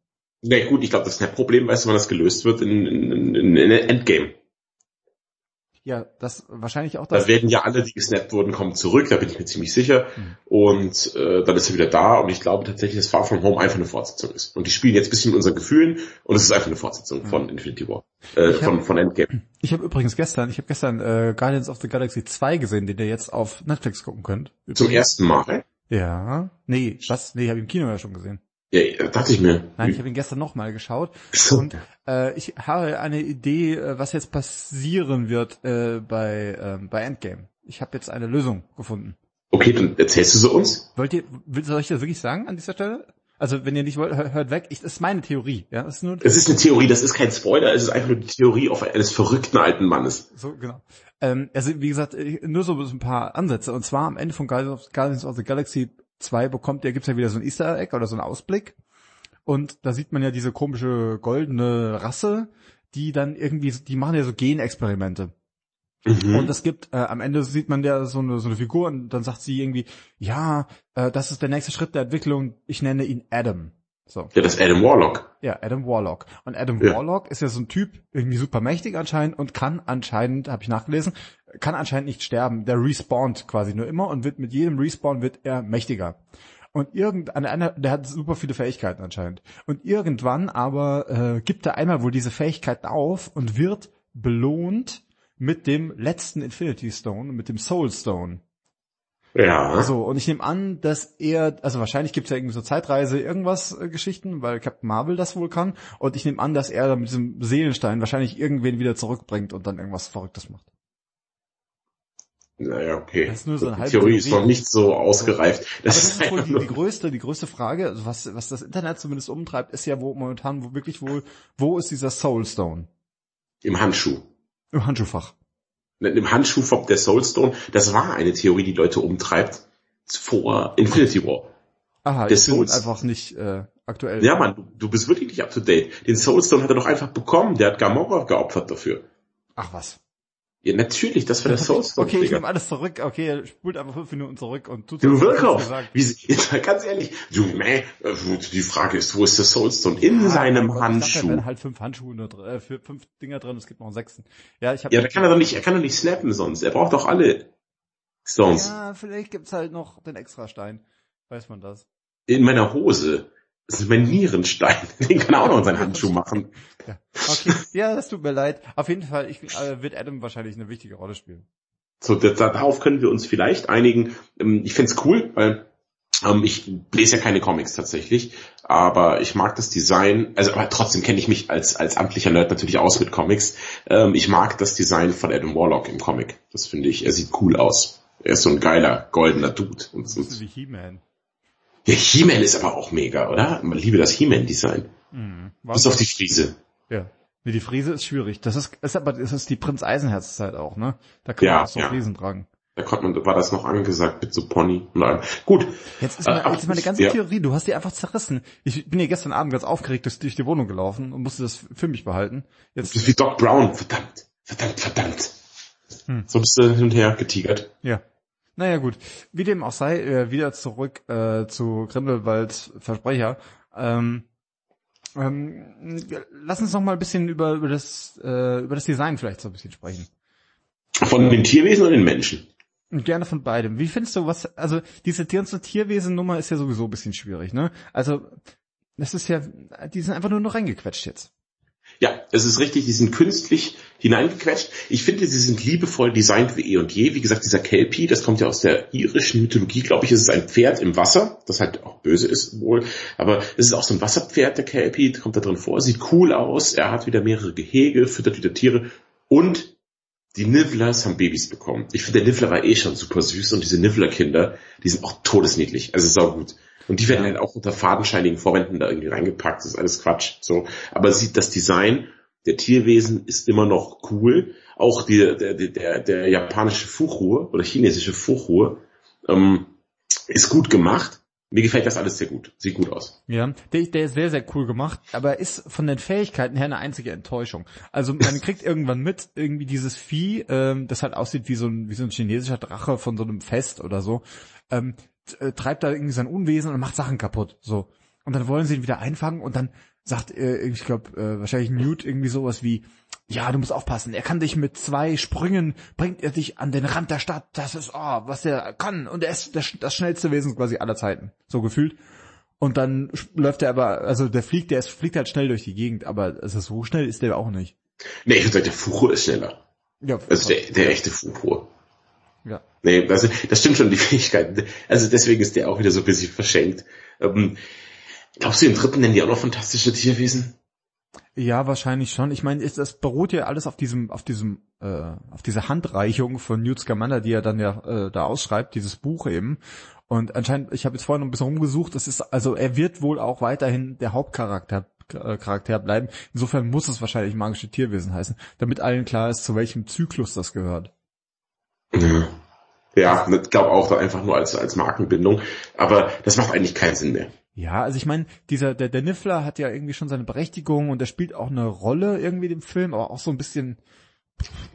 Na gut, ich glaube, das Snap-Problem, weißt du, wann das gelöst wird? In, in, in, in Endgame. Ja, das wahrscheinlich auch das. Da werden ja alle, die gesnappt wurden, kommen zurück, da bin ich mir ziemlich sicher. Mhm. Und äh, dann ist er wieder da und ich glaube tatsächlich, dass Far From Home einfach eine Fortsetzung ist. Und die spielen jetzt ein bisschen mit unseren Gefühlen und es ist einfach eine Fortsetzung mhm. von Infinity War. Äh, von, hab, von Endgame. Ich habe übrigens gestern, ich habe gestern äh, Guardians of the Galaxy 2 gesehen, den ihr jetzt auf Netflix gucken könnt. Übrigens. Zum ersten Mal? Ja. Nee, was? Nee, habe ich im Kino ja schon gesehen. Ja, dachte ich mir. Nein, ich habe ihn gestern nochmal geschaut und äh, ich habe eine Idee, äh, was jetzt passieren wird äh, bei, äh, bei Endgame. Ich habe jetzt eine Lösung gefunden. Okay, dann erzählst du sie uns. Wollt ihr, soll ich das wirklich sagen an dieser Stelle? Also wenn ihr nicht wollt, hört weg. Ich, das ist meine Theorie. Ja, das ist nur. Es ist eine Theorie. Das ist kein Spoiler. Es ist einfach nur die Theorie eines verrückten alten Mannes. So genau. Ähm, also wie gesagt, nur so ein paar Ansätze. Und zwar am Ende von Guardians of the Galaxy 2 bekommt, da gibt's ja wieder so ein Easter Egg oder so einen Ausblick. Und da sieht man ja diese komische goldene Rasse, die dann irgendwie, die machen ja so Genexperimente. Mhm. Und es gibt, äh, am Ende sieht man ja so eine, so eine Figur und dann sagt sie irgendwie, ja, äh, das ist der nächste Schritt der Entwicklung, ich nenne ihn Adam. So. Ja, das ist Adam Warlock. Ja, Adam Warlock. Und Adam ja. Warlock ist ja so ein Typ, irgendwie super mächtig anscheinend und kann anscheinend, habe ich nachgelesen, kann anscheinend nicht sterben. Der respawnt quasi nur immer und wird mit jedem Respawn wird er mächtiger. Und irgendein einer, der hat super viele Fähigkeiten anscheinend. Und irgendwann aber äh, gibt er einmal wohl diese Fähigkeiten auf und wird belohnt mit dem letzten Infinity Stone, mit dem Soul Stone. Ja. So, und ich nehme an, dass er, also wahrscheinlich gibt es ja irgendwie so Zeitreise, irgendwas äh, Geschichten, weil Captain Marvel das wohl kann. Und ich nehme an, dass er mit diesem Seelenstein wahrscheinlich irgendwen wieder zurückbringt und dann irgendwas Verrücktes macht. Naja, okay. Das ist nur so ein die Theorie ist noch nicht so ausgereift. Das, das ist, ist wohl die, die, größte, die größte Frage, also was, was das Internet zumindest umtreibt, ist ja wo momentan wo wirklich wohl, wo ist dieser Soulstone? Im Handschuh. Im Handschuhfach. Im Handschuhfach der Soulstone, das war eine Theorie, die Leute umtreibt vor Infinity War. Aha, der ich einfach nicht äh, aktuell. Ja, Mann, du, du bist wirklich nicht up to date. Den Soulstone hat er doch einfach bekommen, der hat Gamora geopfert dafür. Ach was. Ja, natürlich, das war der Soulstone. Okay, ich nehme alles zurück. Okay, spult einfach fünf Minuten zurück und tut Du Wirkauf, wie, ganz ehrlich, du, meh, die Frage ist, wo ist der Soulstone? In ja, seinem Gott, Handschuh. Da halt fünf Handschuhe nur drin, äh, fünf Dinger drin, es gibt noch einen sechsten. Ja, ich habe. Ja, da kann er doch nicht, er kann doch nicht snappen sonst. Er braucht doch alle Stones. Ja, vielleicht gibt's halt noch den Extrastein. Weiß man das? In meiner Hose. Das ist mein Nierenstein. Den kann er auch noch in seinen Handschuh machen. Ja. Okay. Ja, das tut mir leid. Auf jeden Fall ich, äh, wird Adam wahrscheinlich eine wichtige Rolle spielen. So, darauf können wir uns vielleicht einigen. Ähm, ich find's cool, weil ähm, ich lese ja keine Comics tatsächlich, aber ich mag das Design, also aber trotzdem kenne ich mich als, als amtlicher Nerd natürlich aus mit Comics. Ähm, ich mag das Design von Adam Warlock im Comic. Das finde ich, er sieht cool aus. Er ist so ein geiler, goldener Dude. Und, ist wie He-Man. Ja, He-Man ist aber auch mega, oder? Man liebe das He-Man-Design. Mhm. Bis auf die Friese. Ja. Nee, die Friese ist schwierig. Das ist, ist aber, das ist die Prinz Eisenherz-Zeit auch, ne? Da kann ja, man auch so ja. Friesen tragen. Da konnte man, war das noch angesagt mit so Pony. Nein. Gut. Jetzt ist, mal, äh, jetzt ist meine ganze ja. Theorie, du hast die einfach zerrissen. Ich bin hier gestern Abend ganz aufgeregt durch die Wohnung gelaufen und musste das für mich behalten. Jetzt. Das ist wie Doc Brown. Verdammt. Verdammt, verdammt. Hm. So bist du hin und her getigert. Ja. Naja gut, wie dem auch sei, äh, wieder zurück äh, zu Grindelwalds Versprecher. Ähm, Ähm, lass uns noch mal ein bisschen über, über, das, äh, über das Design vielleicht so ein bisschen sprechen. Von den Tierwesen oder den Menschen? Und gerne von beidem. Wie findest du was, also diese ganze Tierwesen-Nummer ist ja sowieso ein bisschen schwierig, ne? Also, das ist ja, die sind einfach nur noch reingequetscht jetzt. Ja, es ist richtig, die sind künstlich hineingequetscht. Ich finde, sie sind liebevoll designt wie eh und je. Wie gesagt, dieser Kelpie, das kommt ja aus der irischen Mythologie, glaube ich, es ist ein Pferd im Wasser, das halt auch böse ist wohl. Aber es ist auch so ein Wasserpferd, der Kelpie, kommt da drin vor, sieht cool aus, er hat wieder mehrere Gehege, füttert wieder Tiere und die Nifflers haben Babys bekommen. Ich finde, der Niffler war eh schon super süß und diese Niffler-Kinder, die sind auch todesniedlich. Also sau gut. Und die werden ja. halt auch unter fadenscheinigen Vorwänden da irgendwie reingepackt. Das ist alles Quatsch. So. Aber sieht das Design der Tierwesen ist immer noch cool. Auch die, der, der, der japanische Fuchur oder chinesische Fuchur ähm, ist gut gemacht. Mir gefällt das alles sehr gut. Sieht gut aus. Ja, der, der ist sehr, sehr cool gemacht, aber ist von den Fähigkeiten her eine einzige Enttäuschung. Also man kriegt irgendwann mit, irgendwie dieses Vieh, ähm, das halt aussieht wie so ein, wie so ein chinesischer Drache von so einem Fest oder so, ähm, äh, treibt da irgendwie sein Unwesen und macht Sachen kaputt. So. Und dann wollen sie ihn wieder einfangen und dann sagt, äh, ich glaube, äh, wahrscheinlich Newt irgendwie sowas wie, ja, du musst aufpassen, er kann dich mit zwei Sprüngen, bringt er dich an den Rand der Stadt, das ist, oh, was er kann, und er ist das, das schnellste Wesen quasi aller Zeiten, so gefühlt. Und dann läuft er aber, also der fliegt, der ist, fliegt halt schnell durch die Gegend, aber also so schnell ist der auch nicht. Nee, ich würde sagen, der Fuchur ist schneller. Ja, also der, der echte Fuchur. Nee, also das stimmt schon, die Fähigkeiten. Also deswegen ist der auch wieder so ein bisschen verschenkt. Ähm, glaubst du, im dritten nennen die auch noch fantastische Tierwesen? Ja, wahrscheinlich schon. Ich meine, das beruht ja alles auf diesem, auf diesem, äh, auf dieser Handreichung von Newt Scamander, die er dann ja äh, da ausschreibt, dieses Buch eben. Und anscheinend, ich habe jetzt vorhin noch ein bisschen rumgesucht, das ist, also er wird wohl auch weiterhin der Hauptcharakter äh, Charakter bleiben. Insofern muss es wahrscheinlich magische Tierwesen heißen, damit allen klar ist, zu welchem Zyklus das gehört. Ja. Ja, ich glaube auch da einfach nur als, als Markenbindung. Aber das macht eigentlich keinen Sinn mehr. Ja, also ich meine, dieser, der, der Niffler hat ja irgendwie schon seine Berechtigung und der spielt auch eine Rolle irgendwie im Film, aber auch so ein bisschen,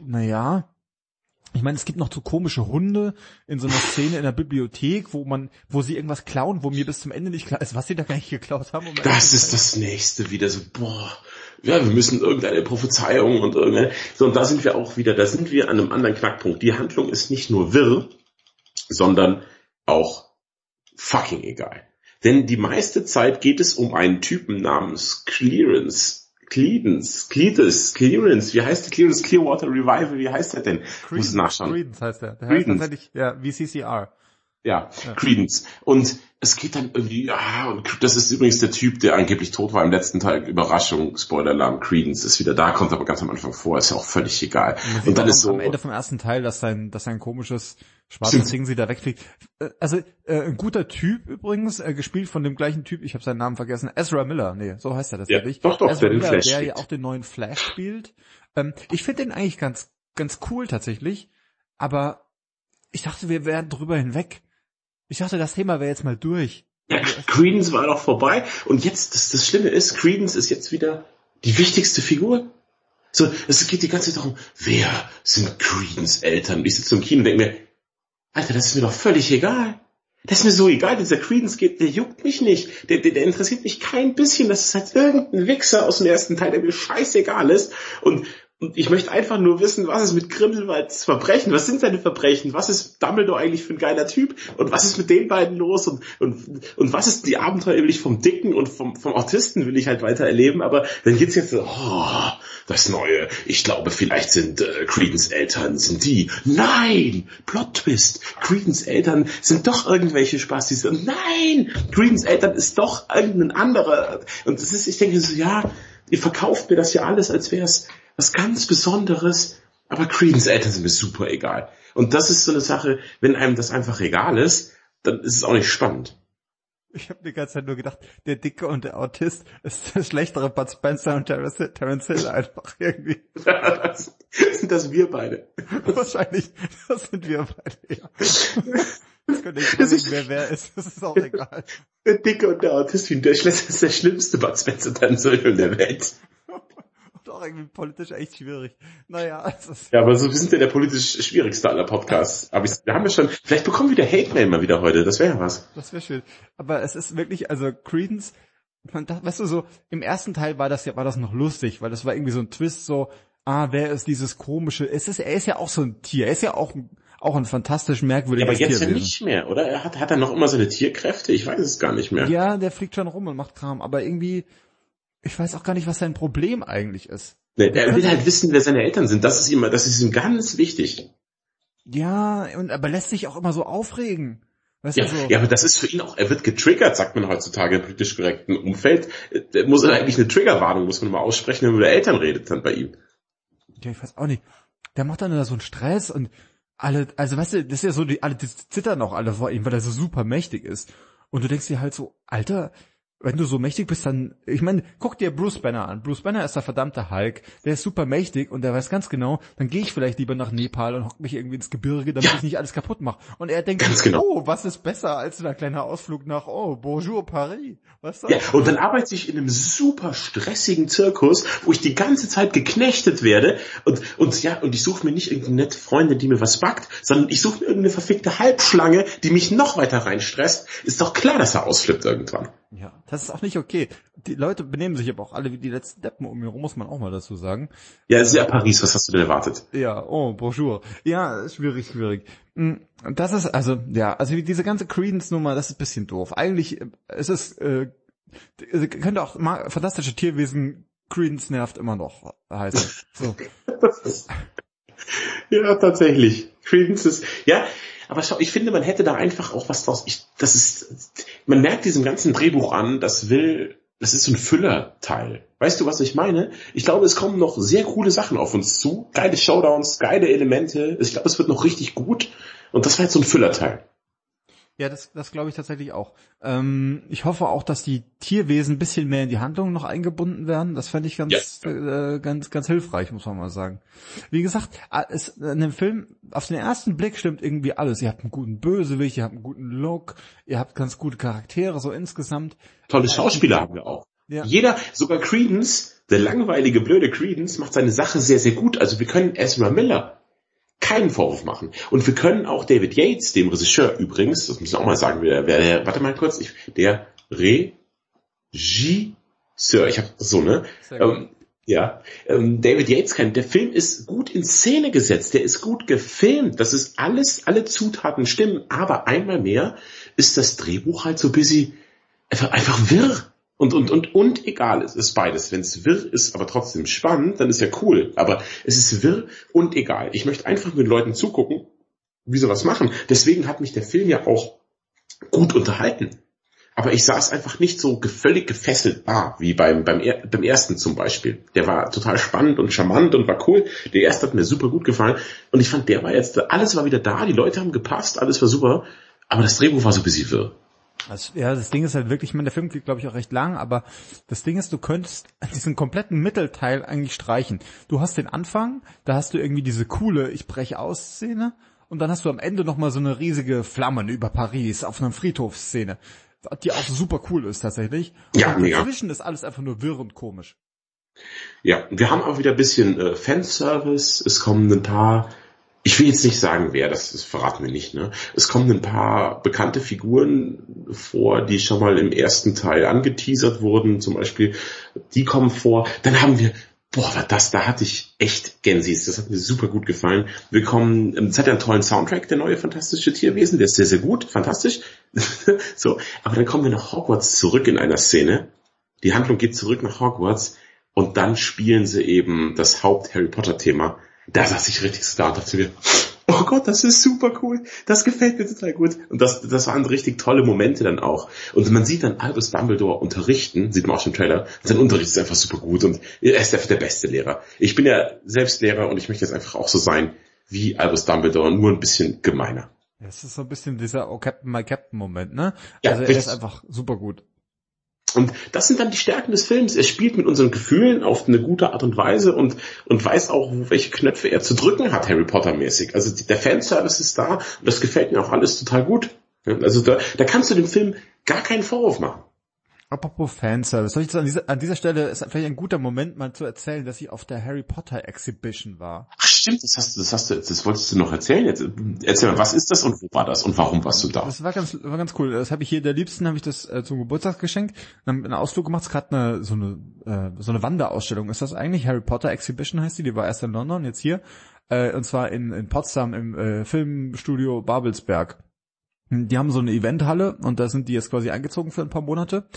naja. Ich meine, es gibt noch so komische Hunde in so einer Szene in der Bibliothek, wo man, wo sie irgendwas klauen, wo mir bis zum Ende nicht klar ist, was sie da gar nicht geklaut haben. Um das ist das nächste wieder so, boah, ja, wir müssen irgendeine Prophezeiung und irgendeine, so, und da sind wir auch wieder, da sind wir an einem anderen Knackpunkt. Die Handlung ist nicht nur wirr, sondern auch fucking egal. Denn die meiste Zeit geht es um einen Typen namens Clearance. Clearance, Cletus, Clearance, wie heißt der Clearance Clearwater Revival, wie heißt der denn? Credence, Muss nachschauen. Credence heißt der. Der Credence. heißt tatsächlich, ja, wie CCR. Ja, ja, Credence. Und es geht dann irgendwie, ja, und das ist übrigens der Typ, der angeblich tot war im letzten Teil. Überraschung, Spoiler-Alarm, Credence ist wieder da, kommt aber ganz am Anfang vor, ist ja auch völlig egal. Und, und dann ist so. Am Ende vom ersten Teil, dass sein, dass sein komisches schwarzes Ding sie da wegfliegt. Äh, also, äh, ein guter Typ übrigens, äh, gespielt von dem gleichen Typ, ich habe seinen Namen vergessen, Ezra Miller, nee, so heißt er das ja, nicht. Doch, doch, Ezra der Miller, den Flash der ja auch den neuen Flash spielt. Ähm, ich finde den eigentlich ganz, ganz cool tatsächlich, aber ich dachte, wir wären drüber hinweg. Ich dachte, das Thema wäre jetzt mal durch. Ja, Credence war doch vorbei und jetzt, das, das Schlimme ist, Credence ist jetzt wieder die wichtigste Figur. So, es geht die ganze Zeit darum, wer sind Credence Eltern? Ich sitze im Kino und denke mir, Alter, das ist mir doch völlig egal. Das ist mir so egal, dieser Credence geht, der juckt mich nicht. Der, der, der interessiert mich kein bisschen. Das ist halt irgendein Wichser aus dem ersten Teil, der mir scheißegal ist. Und, und ich möchte einfach nur wissen, was ist mit Grindelwalds Verbrechen? Was sind seine Verbrechen? Was ist Dumbledore eigentlich für ein geiler Typ? Und was ist mit den beiden los? Und, und, und was ist die Abenteuer will ich vom Dicken und vom, vom Autisten will ich halt weiter erleben? Aber dann geht's jetzt so, oh, das Neue. Ich glaube, vielleicht sind äh, Credens Eltern, sind die. Nein! Plot Twist. Credens Eltern sind doch irgendwelche Spastis. Und nein! Credens Eltern ist doch irgendein anderer. Und das ist, ich denke so, ja, ihr verkauft mir das ja alles, als wäre es was ganz Besonderes, aber Creedens Eltern sind mir super egal. Und das ist so eine Sache, wenn einem das einfach egal ist, dann ist es auch nicht spannend. Ich habe die ganze Zeit nur gedacht, der Dicke und der Autist ist der schlechtere Bud Spencer und Terence Hill einfach irgendwie. Das, sind das wir beide. Wahrscheinlich, das sind wir beide, ja. Das könnte ich sagen, wer wer ist, das ist auch egal. Der Dicke und der Autist, der ist der schlimmste Bud Spencer Terence Hill der Welt auch irgendwie politisch echt schwierig. Naja, ist Ja, aber so, wir sind ja der politisch schwierigste aller Podcasts. Aber ich, wir haben ja schon, vielleicht bekommen wir wieder Hate Mail mal wieder heute, das wäre ja was. Das wäre schön. Aber es ist wirklich, also Credence, man dachte, weißt du, so, im ersten Teil war das ja, war das noch lustig, weil das war irgendwie so ein Twist, so, ah, wer ist dieses komische, es ist, er ist ja auch so ein Tier, er ist ja auch, auch ein fantastisch merkwürdiges Ja, aber jetzt ja nicht mehr, oder? Er hat, hat er noch immer seine Tierkräfte? Ich weiß es gar nicht mehr. Ja, der fliegt schon rum und macht Kram, aber irgendwie, ich weiß auch gar nicht, was sein Problem eigentlich ist. Nee, er will halt wissen, wer seine Eltern sind. Das ist ihm, das ist ihm ganz wichtig. Ja, und aber lässt sich auch immer so aufregen. Weißt Ja, so, ja, aber das ist für ihn auch, er wird getriggert, sagt man heutzutage im politisch korrekten Umfeld. Da muss er eigentlich eine Triggerwarnung, muss man mal aussprechen, wenn man über Eltern redet dann bei ihm. ja, ich weiß auch nicht. Der macht dann da so einen Stress und alle, also weißt du, das ist ja so, die, alle die zittern auch alle vor ihm, weil er so super mächtig ist. Und du denkst dir halt so, Alter, wenn du so mächtig bist, dann, ich meine, guck dir Bruce Banner an. Bruce Banner ist der verdammte Hulk, der ist super mächtig und der weiß ganz genau, dann gehe ich vielleicht lieber nach Nepal und hock mich irgendwie ins Gebirge, damit Ja. ich nicht alles kaputt mache. Und er denkt, Ganz genau. oh, was ist besser als ein kleiner Ausflug nach, oh, Bonjour Paris. Was Ja, und dann arbeite ich in einem super stressigen Zirkus, wo ich die ganze Zeit geknechtet werde und, und ja, und ich suche mir nicht irgendeine nette Freundin, die mir was backt, sondern ich suche mir irgendeine verfickte Halbschlange, die mich noch weiter reinstresst. Ist doch klar, dass er ausflippt irgendwann. Ja, das ist auch nicht okay. Die Leute benehmen sich aber auch alle wie die letzten Deppen um ihn rum, muss man auch mal dazu sagen. Ja, es ist ja Paris, was hast du denn erwartet? Ja, oh, bonjour. Ja, schwierig, schwierig. Mm, Das ist, also, ja, also diese ganze Credence-Nummer, das ist ein bisschen doof. Eigentlich äh, ist es, äh, d- könnte auch mal fantastische Tierwesen Credence nervt immer noch heißen. So. Ja, tatsächlich. Credence ist, ja, aber schau, ich finde, man hätte da einfach auch was draus, ich, das ist, man merkt diesem ganzen Drehbuch an, das will, das ist so ein Füllerteil. Weißt du, was ich meine? Ich glaube, es kommen noch sehr coole Sachen auf uns zu, geile Showdowns, geile Elemente, ich glaube, es wird noch richtig gut und das war jetzt so ein Füllerteil. Ja, das, das glaube ich tatsächlich auch. Ähm, ich hoffe auch, dass die Tierwesen ein bisschen mehr in die Handlung noch eingebunden werden. Das fände ich ganz, äh, ganz, ganz hilfreich, muss man mal sagen. Wie gesagt, ah, es, in dem Film, auf den ersten Blick stimmt irgendwie alles. Ihr habt einen guten Bösewicht, ihr habt einen guten Look, ihr habt ganz gute Charaktere, so insgesamt. Tolle Schauspieler haben wir auch. Ja. Jeder, sogar Credence, der langweilige, blöde Credence, macht seine Sache sehr, sehr gut. Also wir können Ezra Miller keinen Vorwurf machen. Und wir können auch David Yates, dem Regisseur übrigens, das muss ich auch mal sagen, wer, wer der, warte mal kurz, ich, der Regisseur, ich habe so, ne? Ähm, ja, ähm, David Yates kann, der Film ist gut in Szene gesetzt, der ist gut gefilmt, das ist alles, alle Zutaten stimmen, aber einmal mehr ist das Drehbuch halt so busy, einfach, einfach wirr. Und, und, und, und egal, es ist beides. Wenn es wirr ist, aber trotzdem spannend, dann ist ja cool. Aber es ist wirr und egal. Ich möchte einfach mit Leuten zugucken, wie sie was machen. Deswegen hat mich der Film ja auch gut unterhalten. Aber ich saß einfach nicht so völlig gefesselt da, wie beim, beim, beim ersten zum Beispiel. Der war total spannend und charmant und war cool. Der erste hat mir super gut gefallen. Und ich fand, der war jetzt, alles war wieder da, die Leute haben gepasst, alles war super. Aber das Drehbuch war so ein bisschen wirr. Das, ja, das Ding ist halt wirklich, ich meine, der Film geht, glaube ich, auch recht lang, aber das Ding ist, du könntest diesen kompletten Mittelteil eigentlich streichen. Du hast den Anfang, da hast du irgendwie diese coole Ich breche aus Szene und dann hast du am Ende nochmal so eine riesige Flammen über Paris auf einer Friedhofsszene, die auch super cool ist tatsächlich. Ja, und mega. dazwischen ist alles einfach nur wirr und komisch. Ja, wir haben auch wieder ein bisschen äh, Fanservice. Es kommen ein paar, ich will jetzt nicht sagen wer, das, das verraten wir nicht, ne? Es kommen ein paar bekannte Figuren vor, die schon mal im ersten Teil angeteasert wurden, zum Beispiel, die kommen vor. Dann haben wir, boah, war das, da hatte ich echt Gensis, das hat mir super gut gefallen. Wir kommen, ähm, es hat einen tollen Soundtrack, der neue Fantastische Tierwesen, der ist sehr, sehr gut, fantastisch. so, aber dann kommen wir nach Hogwarts zurück in einer Szene. Die Handlung geht zurück nach Hogwarts und dann spielen sie eben das Haupt-Harry Potter-Thema. Da saß ich richtig so da und dachte mir, oh Gott, das ist super cool. Das gefällt mir total gut. Und das, das waren richtig tolle Momente dann auch. Und man sieht dann Albus Dumbledore unterrichten, sieht man auch schon im Trailer. Sein Unterricht ist einfach super gut und er ist einfach der beste Lehrer. Ich bin ja selbst Lehrer und ich möchte jetzt einfach auch so sein wie Albus Dumbledore, nur ein bisschen gemeiner. Das ist so ein bisschen dieser Oh Captain, my Captain Moment, ne? Ja, also er richtig. ist einfach super gut. Und das sind dann die Stärken des Films. Er spielt mit unseren Gefühlen auf eine gute Art und Weise und, und weiß auch, welche Knöpfe er zu drücken hat, Harry Potter mäßig. Also der Fanservice ist da und das gefällt mir auch alles total gut. Also da, da kannst du dem Film gar keinen Vorwurf machen. Apropos Fanservice, soll ich an dieser, an dieser Stelle ist vielleicht ein guter Moment, mal zu erzählen, dass ich auf der Harry Potter Exhibition war. Ach stimmt, das hast du, das hast du, das wolltest du noch erzählen. Jetzt, erzähl mal, was ist das und wo war das und warum warst du da? Das war ganz, war ganz cool. Das habe ich hier der Liebsten, habe ich das äh, zum Geburtstag geschenkt. Dann einen Ausflug gemacht. Es gerade eine so eine äh, so eine Wanderausstellung. Ist das eigentlich Harry Potter Exhibition heißt die? Die war erst in London, jetzt hier äh, und zwar in, in Potsdam im äh, Filmstudio Babelsberg. Die haben so eine Eventhalle und da sind die jetzt quasi eingezogen für ein paar Monate.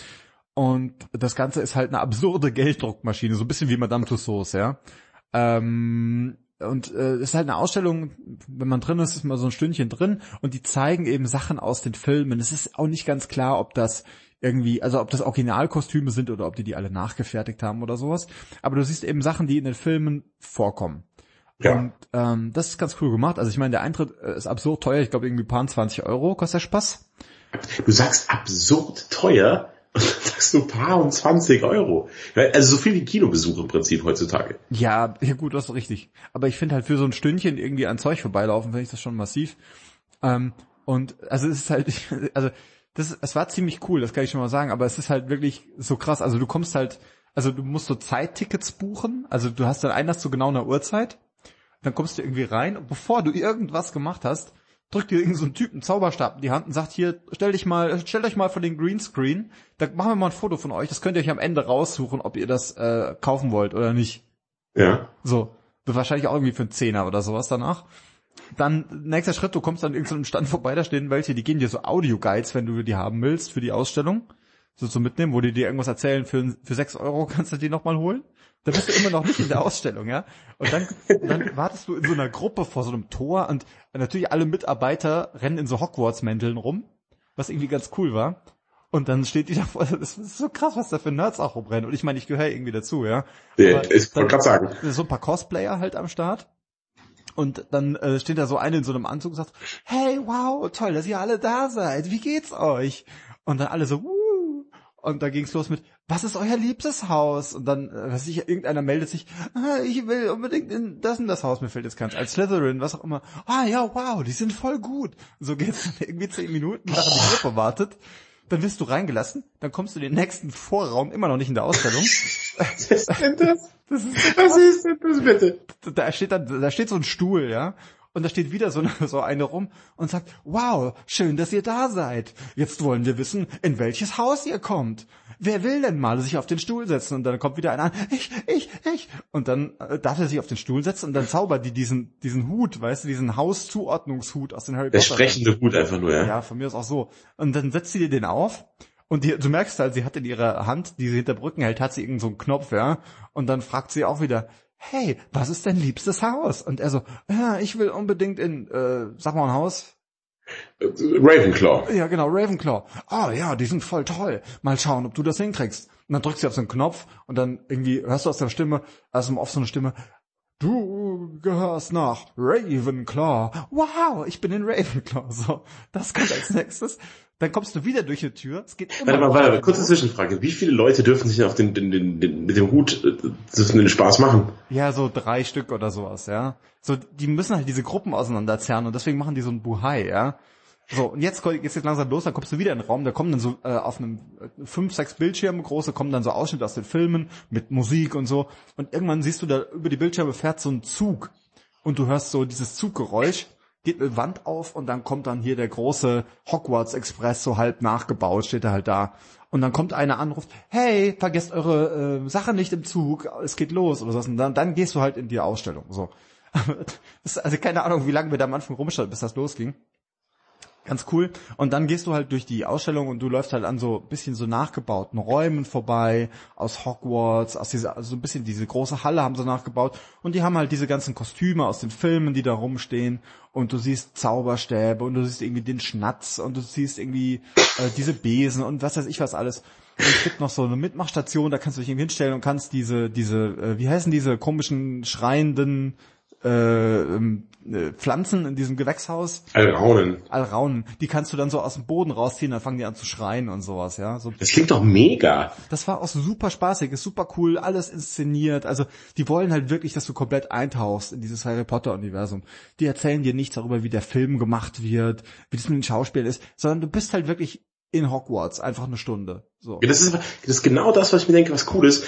Und das Ganze ist halt eine absurde Gelddruckmaschine, so ein bisschen wie Madame Tussauds, ja. Ähm, und äh, ist halt eine Ausstellung, wenn man drin ist, ist mal so ein Stündchen drin und die zeigen eben Sachen aus den Filmen. Es ist auch nicht ganz klar, ob das irgendwie, also ob das Originalkostüme sind oder ob die die alle nachgefertigt haben oder sowas. Aber du siehst eben Sachen, die in den Filmen vorkommen. Ja. Und ähm, das ist ganz cool gemacht. Also ich meine, der Eintritt äh, ist absurd teuer. Ich glaube irgendwie paar 20 Euro kostet der Spaß. Du sagst absurd teuer und dann sagst du paar und 20 Euro. Also so viel wie Kinobesuch im Prinzip heutzutage. Ja, ja gut, das ist richtig. Aber ich finde halt für so ein Stündchen irgendwie an Zeug vorbeilaufen, finde ich das schon massiv. Ähm, und also es ist halt, also das, es war ziemlich cool, das kann ich schon mal sagen, aber es ist halt wirklich so krass. Also du kommst halt, also du musst so Zeittickets buchen, also du hast dann einen zu genau einer Uhrzeit dann kommst du irgendwie rein und bevor du irgendwas gemacht hast, drückt dir irgendein so einen Zauberstab in die Hand und sagt hier, stell dich mal, stellt euch mal vor den Greenscreen, da machen wir mal ein Foto von euch, das könnt ihr euch am Ende raussuchen, ob ihr das äh, kaufen wollt oder nicht. Ja. So. Wahrscheinlich auch irgendwie für einen Zehner oder sowas danach. Dann, nächster Schritt, du kommst an irgendeinem Stand vorbei, da stehen welche, die geben dir so Audio-Guides, wenn du die haben willst, für die Ausstellung. So zu mitnehmen, wo die dir irgendwas erzählen, für, für sechs Euro kannst du die nochmal holen. Da bist du immer noch nicht in der Ausstellung, ja. Und dann, dann wartest du in so einer Gruppe vor so einem Tor und natürlich alle Mitarbeiter rennen in so Hogwarts-Mänteln rum, was irgendwie ganz cool war. Und dann steht die davor, das ist so krass, was da für Nerds auch rumrennen. Und ich meine, ich gehöre irgendwie dazu, ja. ja ich wollte gerade sagen. So ein paar Cosplayer halt am Start. Und dann äh, steht da so eine in so einem Anzug und sagt, hey, wow, toll, dass ihr alle da seid. Wie geht's euch? Und dann alle so, Wuh. Und da ging's los mit, was ist euer liebstes Haus? Und dann, äh, was ich, irgendeiner meldet sich, ah, ich will unbedingt in das und das Haus, mir fällt jetzt keins, als Slytherin, was auch immer. Ah ja, wow, die sind voll gut. So geht's dann irgendwie zehn Minuten, nachdem die Gruppe wartet. Dann wirst du reingelassen, dann kommst du in den nächsten Vorraum, immer noch nicht in der Ausstellung. was ist denn das? das ist was ist denn das bitte? Da steht dann, da steht so ein Stuhl, ja. Und da steht wieder so eine, so eine rum und sagt, wow, schön, dass ihr da seid. Jetzt wollen wir wissen, in welches Haus ihr kommt. Wer will denn mal sich auf den Stuhl setzen? Und dann kommt wieder einer an, ich, ich, ich. Und dann äh, darf er sich auf den Stuhl setzen und dann zaubert die diesen, diesen Hut, weißt du, diesen Hauszuordnungshut aus den Harry Potter. Der sprechende Hut einfach nur, ja. Ja, von mir ist auch so. Und dann setzt sie dir den auf und die, du merkst halt, sie hat in ihrer Hand, die sie hinter Brücken hält, hat sie irgendeinen so einen Knopf, ja. Und dann fragt sie auch wieder, hey, was ist dein liebstes Haus? Und er so, ja, ich will unbedingt in, äh, sag mal ein Haus. Ravenclaw. Ja, genau, Ravenclaw. Ah, ja, die sind voll toll. Mal schauen, ob du das hinkriegst. Und dann drückst du auf so einen Knopf und dann irgendwie hörst du aus der Stimme, also auf so eine Stimme, du gehörst nach Ravenclaw. Wow, ich bin in Ravenclaw. So, das kommt als nächstes. Dann kommst du wieder durch die Tür. Es geht immer warte mal, warte mal, kurze Zwischenfrage. Wie viele Leute dürfen sich auf den, den, den, den mit dem Hut äh, den Spaß machen? Ja, so drei Stück oder sowas, ja. So, die müssen halt diese Gruppen auseinanderzerren und deswegen machen die so ein Buhai, ja. So, und jetzt geht's jetzt langsam los, dann kommst du wieder in den Raum, da kommen dann so äh, auf einem äh, fünf, sechs Bildschirme große, kommen dann so Ausschnitte aus den Filmen mit Musik und so. Und irgendwann siehst du da über die Bildschirme fährt so ein Zug und du hörst so dieses Zuggeräusch geht eine Wand auf und dann kommt dann hier der große Hogwarts Express so halb nachgebaut, steht er halt da. Und dann kommt einer anruft, hey, vergesst eure äh, Sache nicht im Zug, es geht los oder so. Und dann, dann gehst du halt in die Ausstellung. So. also keine Ahnung, wie lange wir da am Anfang rumstanden, bis das losging. Ganz cool. Und dann gehst du halt durch die Ausstellung und du läufst halt an so bisschen so nachgebauten Räumen vorbei, aus Hogwarts, aus dieser, also so ein bisschen diese große Halle haben sie nachgebaut. Und die haben halt diese ganzen Kostüme aus den Filmen, die da rumstehen. Und du siehst Zauberstäbe und du siehst irgendwie den Schnatz und du siehst irgendwie äh, diese Besen und was weiß ich was alles. Und es gibt noch so eine Mitmachstation, da kannst du dich irgendwie hinstellen und kannst diese, diese, äh, wie heißen diese komischen schreienden äh, ähm, äh, Pflanzen in diesem Gewächshaus. Alraunen. Alraunen. Die kannst du dann so aus dem Boden rausziehen, dann fangen die an zu schreien und sowas, ja. So. Das klingt doch mega. Das war auch super spaßig, ist super cool, alles inszeniert. Also die wollen halt wirklich, dass du komplett eintauchst in dieses Harry Potter Universum. Die erzählen dir nichts darüber, wie der Film gemacht wird, wie das mit den Schauspielern ist, sondern du bist halt wirklich in Hogwarts, einfach eine Stunde. So. Ja, das ist, das ist genau das, was ich mir denke, was cool ist.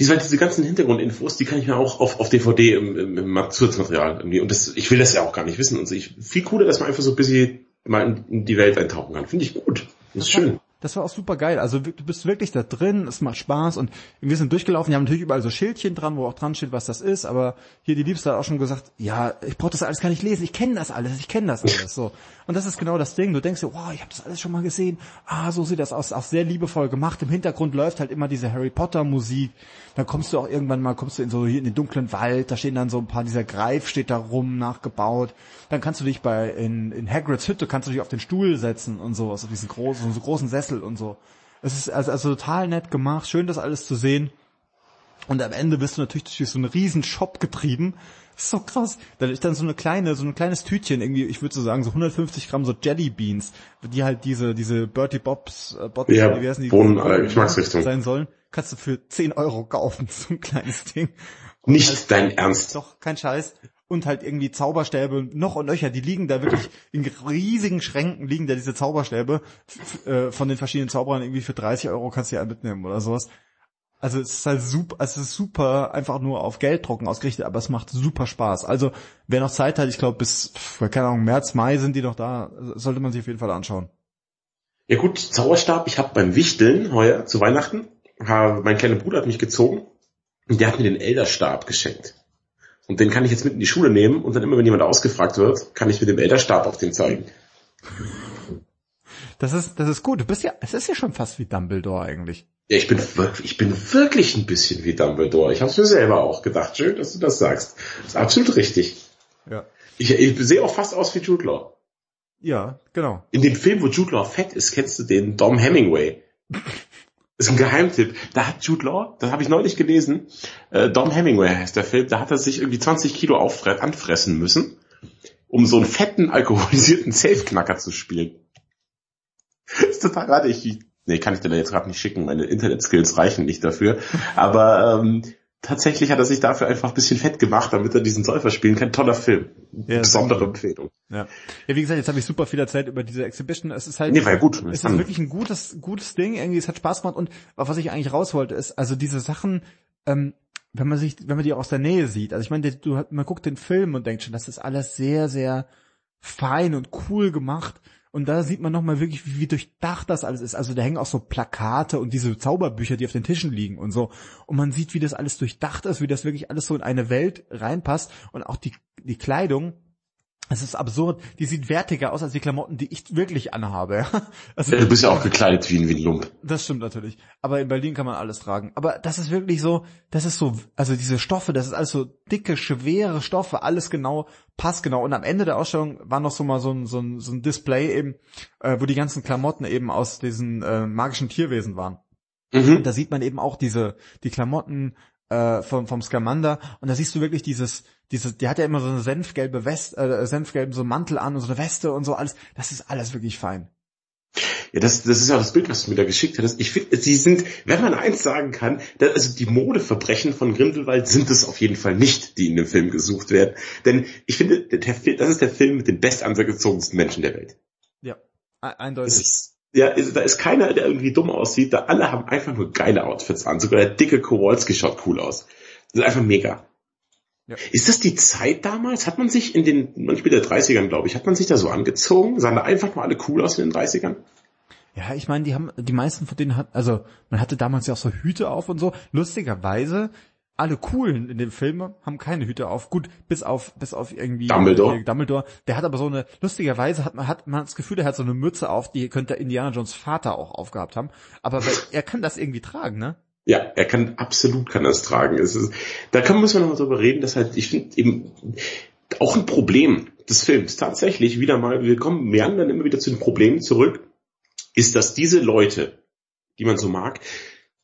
Diese, diese ganzen Hintergrundinfos, die kann ich mir auch auf, auf DVD im, im, im Zusatzmaterial irgendwie. Und das, ich will das ja auch gar nicht wissen. Und ich, viel cooler, dass man einfach so ein bisschen mal in, in die Welt eintauchen kann. Finde ich gut. Das, das ist schön. Das war auch super geil. Also du bist wirklich da drin, es macht Spaß und wir sind durchgelaufen. Wir haben natürlich überall so Schildchen dran, wo auch dran steht, was das ist. Aber hier die Liebste hat auch schon gesagt, ja, ich brauche das alles gar nicht lesen. Ich kenne das alles, ich kenne das alles. So und das ist genau das Ding. Du denkst dir, wow, ich habe das alles schon mal gesehen. Ah, so sieht das aus. Auch sehr liebevoll gemacht. Im Hintergrund läuft halt immer diese Harry Potter Musik. Dann kommst du auch irgendwann mal, kommst du in so hier in den dunklen Wald. Da stehen dann so ein paar dieser Greif steht da rum nachgebaut. Dann kannst du dich bei in, in Hagrids Hütte kannst du dich auf den Stuhl setzen und so, also diesen großen, so großen Sessel und so. Es ist also, also total nett gemacht, schön das alles zu sehen. Und am Ende bist du natürlich durch so einen riesen Shop getrieben. Das ist so krass. Da ist dann so eine kleine, so ein kleines Tütchen, irgendwie, ich würde so sagen, so 150 Gramm so Jelly Beans, die halt diese, diese Bertie Bobs, äh, Botten, ja, wie heißen die? Bohnen, äh, Geschmacksrichtung. Sein sollen. Kannst du für 10 Euro kaufen, so ein kleines Ding. Nicht halt, dein Ernst. Doch, kein Scheiß und halt irgendwie Zauberstäbe noch und nöcher, die liegen da wirklich in riesigen Schränken liegen da diese Zauberstäbe äh, von den verschiedenen Zauberern irgendwie für 30 Euro kannst du ja mitnehmen oder sowas. Also es ist halt super, es ist super einfach nur auf Gelddrucken ausgerichtet, aber es macht super Spaß. Also wer noch Zeit hat, ich glaube bis, keine Ahnung, März, Mai sind die noch da, sollte man sich auf jeden Fall anschauen. Ja gut, Zauberstab, ich habe beim Wichteln heuer zu Weihnachten, mein kleiner Bruder hat mich gezogen und der hat mir den Elderstab geschenkt. Und den kann ich jetzt mit in die Schule nehmen und dann immer, wenn jemand ausgefragt wird, kann ich mit dem Elderstab auf den zeigen. Das ist, das ist gut. Du bist ja, es ist ja schon fast wie Dumbledore eigentlich. Ja, ich bin wirklich, ich bin wirklich ein bisschen wie Dumbledore. Ich habe mir selber auch gedacht. Schön, dass du das sagst. Das ist absolut richtig. Ja. Ich, ich sehe auch fast aus wie Jude Law. Ja, genau. In dem Film, wo Jude Law fett ist, kennst du den Dom Hemingway. Ist ein Geheimtipp. Da hat Jude Law, das habe ich neulich gelesen, äh, Dom Hemingway heißt der Film, da hat er sich irgendwie 20 Kilo anfressen müssen, um so einen fetten, alkoholisierten Safe-Knacker zu spielen. Ist total gerade ich, nee, kann ich dir jetzt gerade nicht schicken, meine Internet-Skills reichen nicht dafür, aber ähm, tatsächlich hat er sich dafür einfach ein bisschen fett gemacht, damit er diesen Säufer spielen kann. Toller Film. Ja, Besondere Empfehlung. Ja. ja, wie gesagt, jetzt habe ich super viel erzählt über diese Exhibition. Es ist halt, nee, war gut. Es ist wirklich ein gutes, gutes Ding. Irgendwie, es hat Spaß gemacht und was ich eigentlich raus wollte, ist, also diese Sachen, ähm, wenn man sich, wenn man die aus der Nähe sieht. Also ich meine, du, man guckt den Film und denkt schon, das ist alles sehr, sehr fein und cool gemacht. Und da sieht man nochmal wirklich, wie, wie durchdacht das alles ist. Also da hängen auch so Plakate und diese Zauberbücher, die auf den Tischen liegen und so. Und man sieht, wie das alles durchdacht ist, wie das wirklich alles so in eine Welt reinpasst. Und auch die, die Kleidung, es ist absurd. Die sieht wertiger aus als die Klamotten, die ich wirklich anhabe. Also, du bist ja auch gekleidet wie ein, wie ein Lump. Das stimmt natürlich. Aber in Berlin kann man alles tragen. Aber das ist wirklich so, das ist so, also diese Stoffe, das ist alles so dicke, schwere Stoffe, alles genau, passt genau. Und am Ende der Ausstellung war noch so mal so ein, so ein, so ein Display eben, äh, wo die ganzen Klamotten eben aus diesen äh, magischen Tierwesen waren. Mhm. Und da sieht man eben auch diese, die Klamotten äh, vom, vom Scamander. Und da siehst du wirklich dieses, diese, die hat ja immer so eine senfgelbe Weste, äh, senfgelben so Mantel an und so eine Weste und so alles. Das ist alles wirklich fein. Ja, das, das ist ja das Bild, was du mir da geschickt hattest. Ich finde, sie sind, wenn man eins sagen kann, dass, also die Modeverbrechen von Grindelwald sind es auf jeden Fall nicht, die in dem Film gesucht werden. Denn ich finde, der, das ist der Film mit den bestangezogensten Menschen der Welt. Ja, e, eindeutig. Ist, ja, ist, da ist keiner, der irgendwie dumm aussieht. Da alle haben einfach nur geile Outfits an. Sogar der dicke Kowalski schaut cool aus. Das ist einfach mega. Ja. Ist das die Zeit damals? Hat man sich in den, manchmal der 30ern, glaube ich, hat man sich da so angezogen? Sahen da einfach nur alle cool aus in den 30ern? Ja, ich meine, die haben, die meisten von denen hat, also man hatte damals ja auch so Hüte auf und so. Lustigerweise, alle coolen in dem Film haben keine Hüte auf. Gut, bis auf, bis auf irgendwie Dumbledore. Dumbledore. Der hat aber so eine, lustigerweise hat man, hat man das Gefühl, der hat so eine Mütze auf, die könnte Indiana Jones Vater auch aufgehabt haben. Aber er kann das irgendwie tragen, ne? Ja, er kann absolut kann das tragen. Es ist, da kann, muss man noch mal drüber reden, dass halt, ich finde eben auch ein Problem des Films tatsächlich wieder mal, wir kommen meandern immer wieder zu den Problemen zurück, ist, dass diese Leute, die man so mag,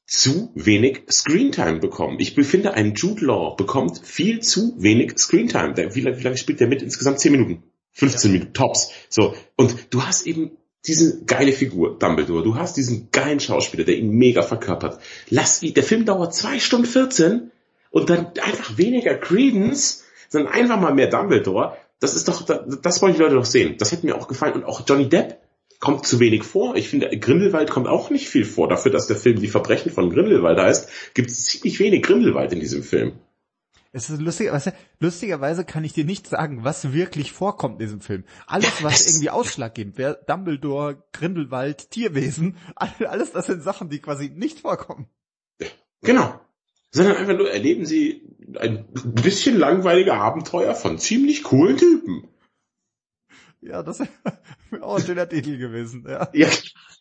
zu wenig Screentime bekommen. Ich befinde, ein Jude Law bekommt viel zu wenig Screentime. Wie, wie lange spielt der mit? Insgesamt 10 Minuten. 15 ja. Minuten, tops. So. Und du hast eben diese geile Figur, Dumbledore. Du hast diesen geilen Schauspieler, der ihn mega verkörpert. Lass wie, der Film dauert zwei Stunden 14 und dann einfach weniger Credence, sondern einfach mal mehr Dumbledore. Das ist doch, das, das wollen die Leute doch sehen. Das hätte mir auch gefallen. Und auch Johnny Depp, kommt zu wenig vor. Ich finde, Grindelwald kommt auch nicht viel vor. Dafür, dass der Film Die Verbrechen von Grindelwald heißt, gibt es ziemlich wenig Grindelwald in diesem Film. Es ist lustig, weißt du, lustigerweise kann ich dir nicht sagen, was wirklich vorkommt in diesem Film. Alles, was irgendwie ausschlaggebend wäre, Dumbledore, Grindelwald, Tierwesen, alles das sind Sachen, die quasi nicht vorkommen. Genau. Sondern einfach nur erleben sie ein bisschen langweilige Abenteuer von ziemlich coolen Typen. Ja, das wäre auch ein schöner Titel gewesen, ja. Ja,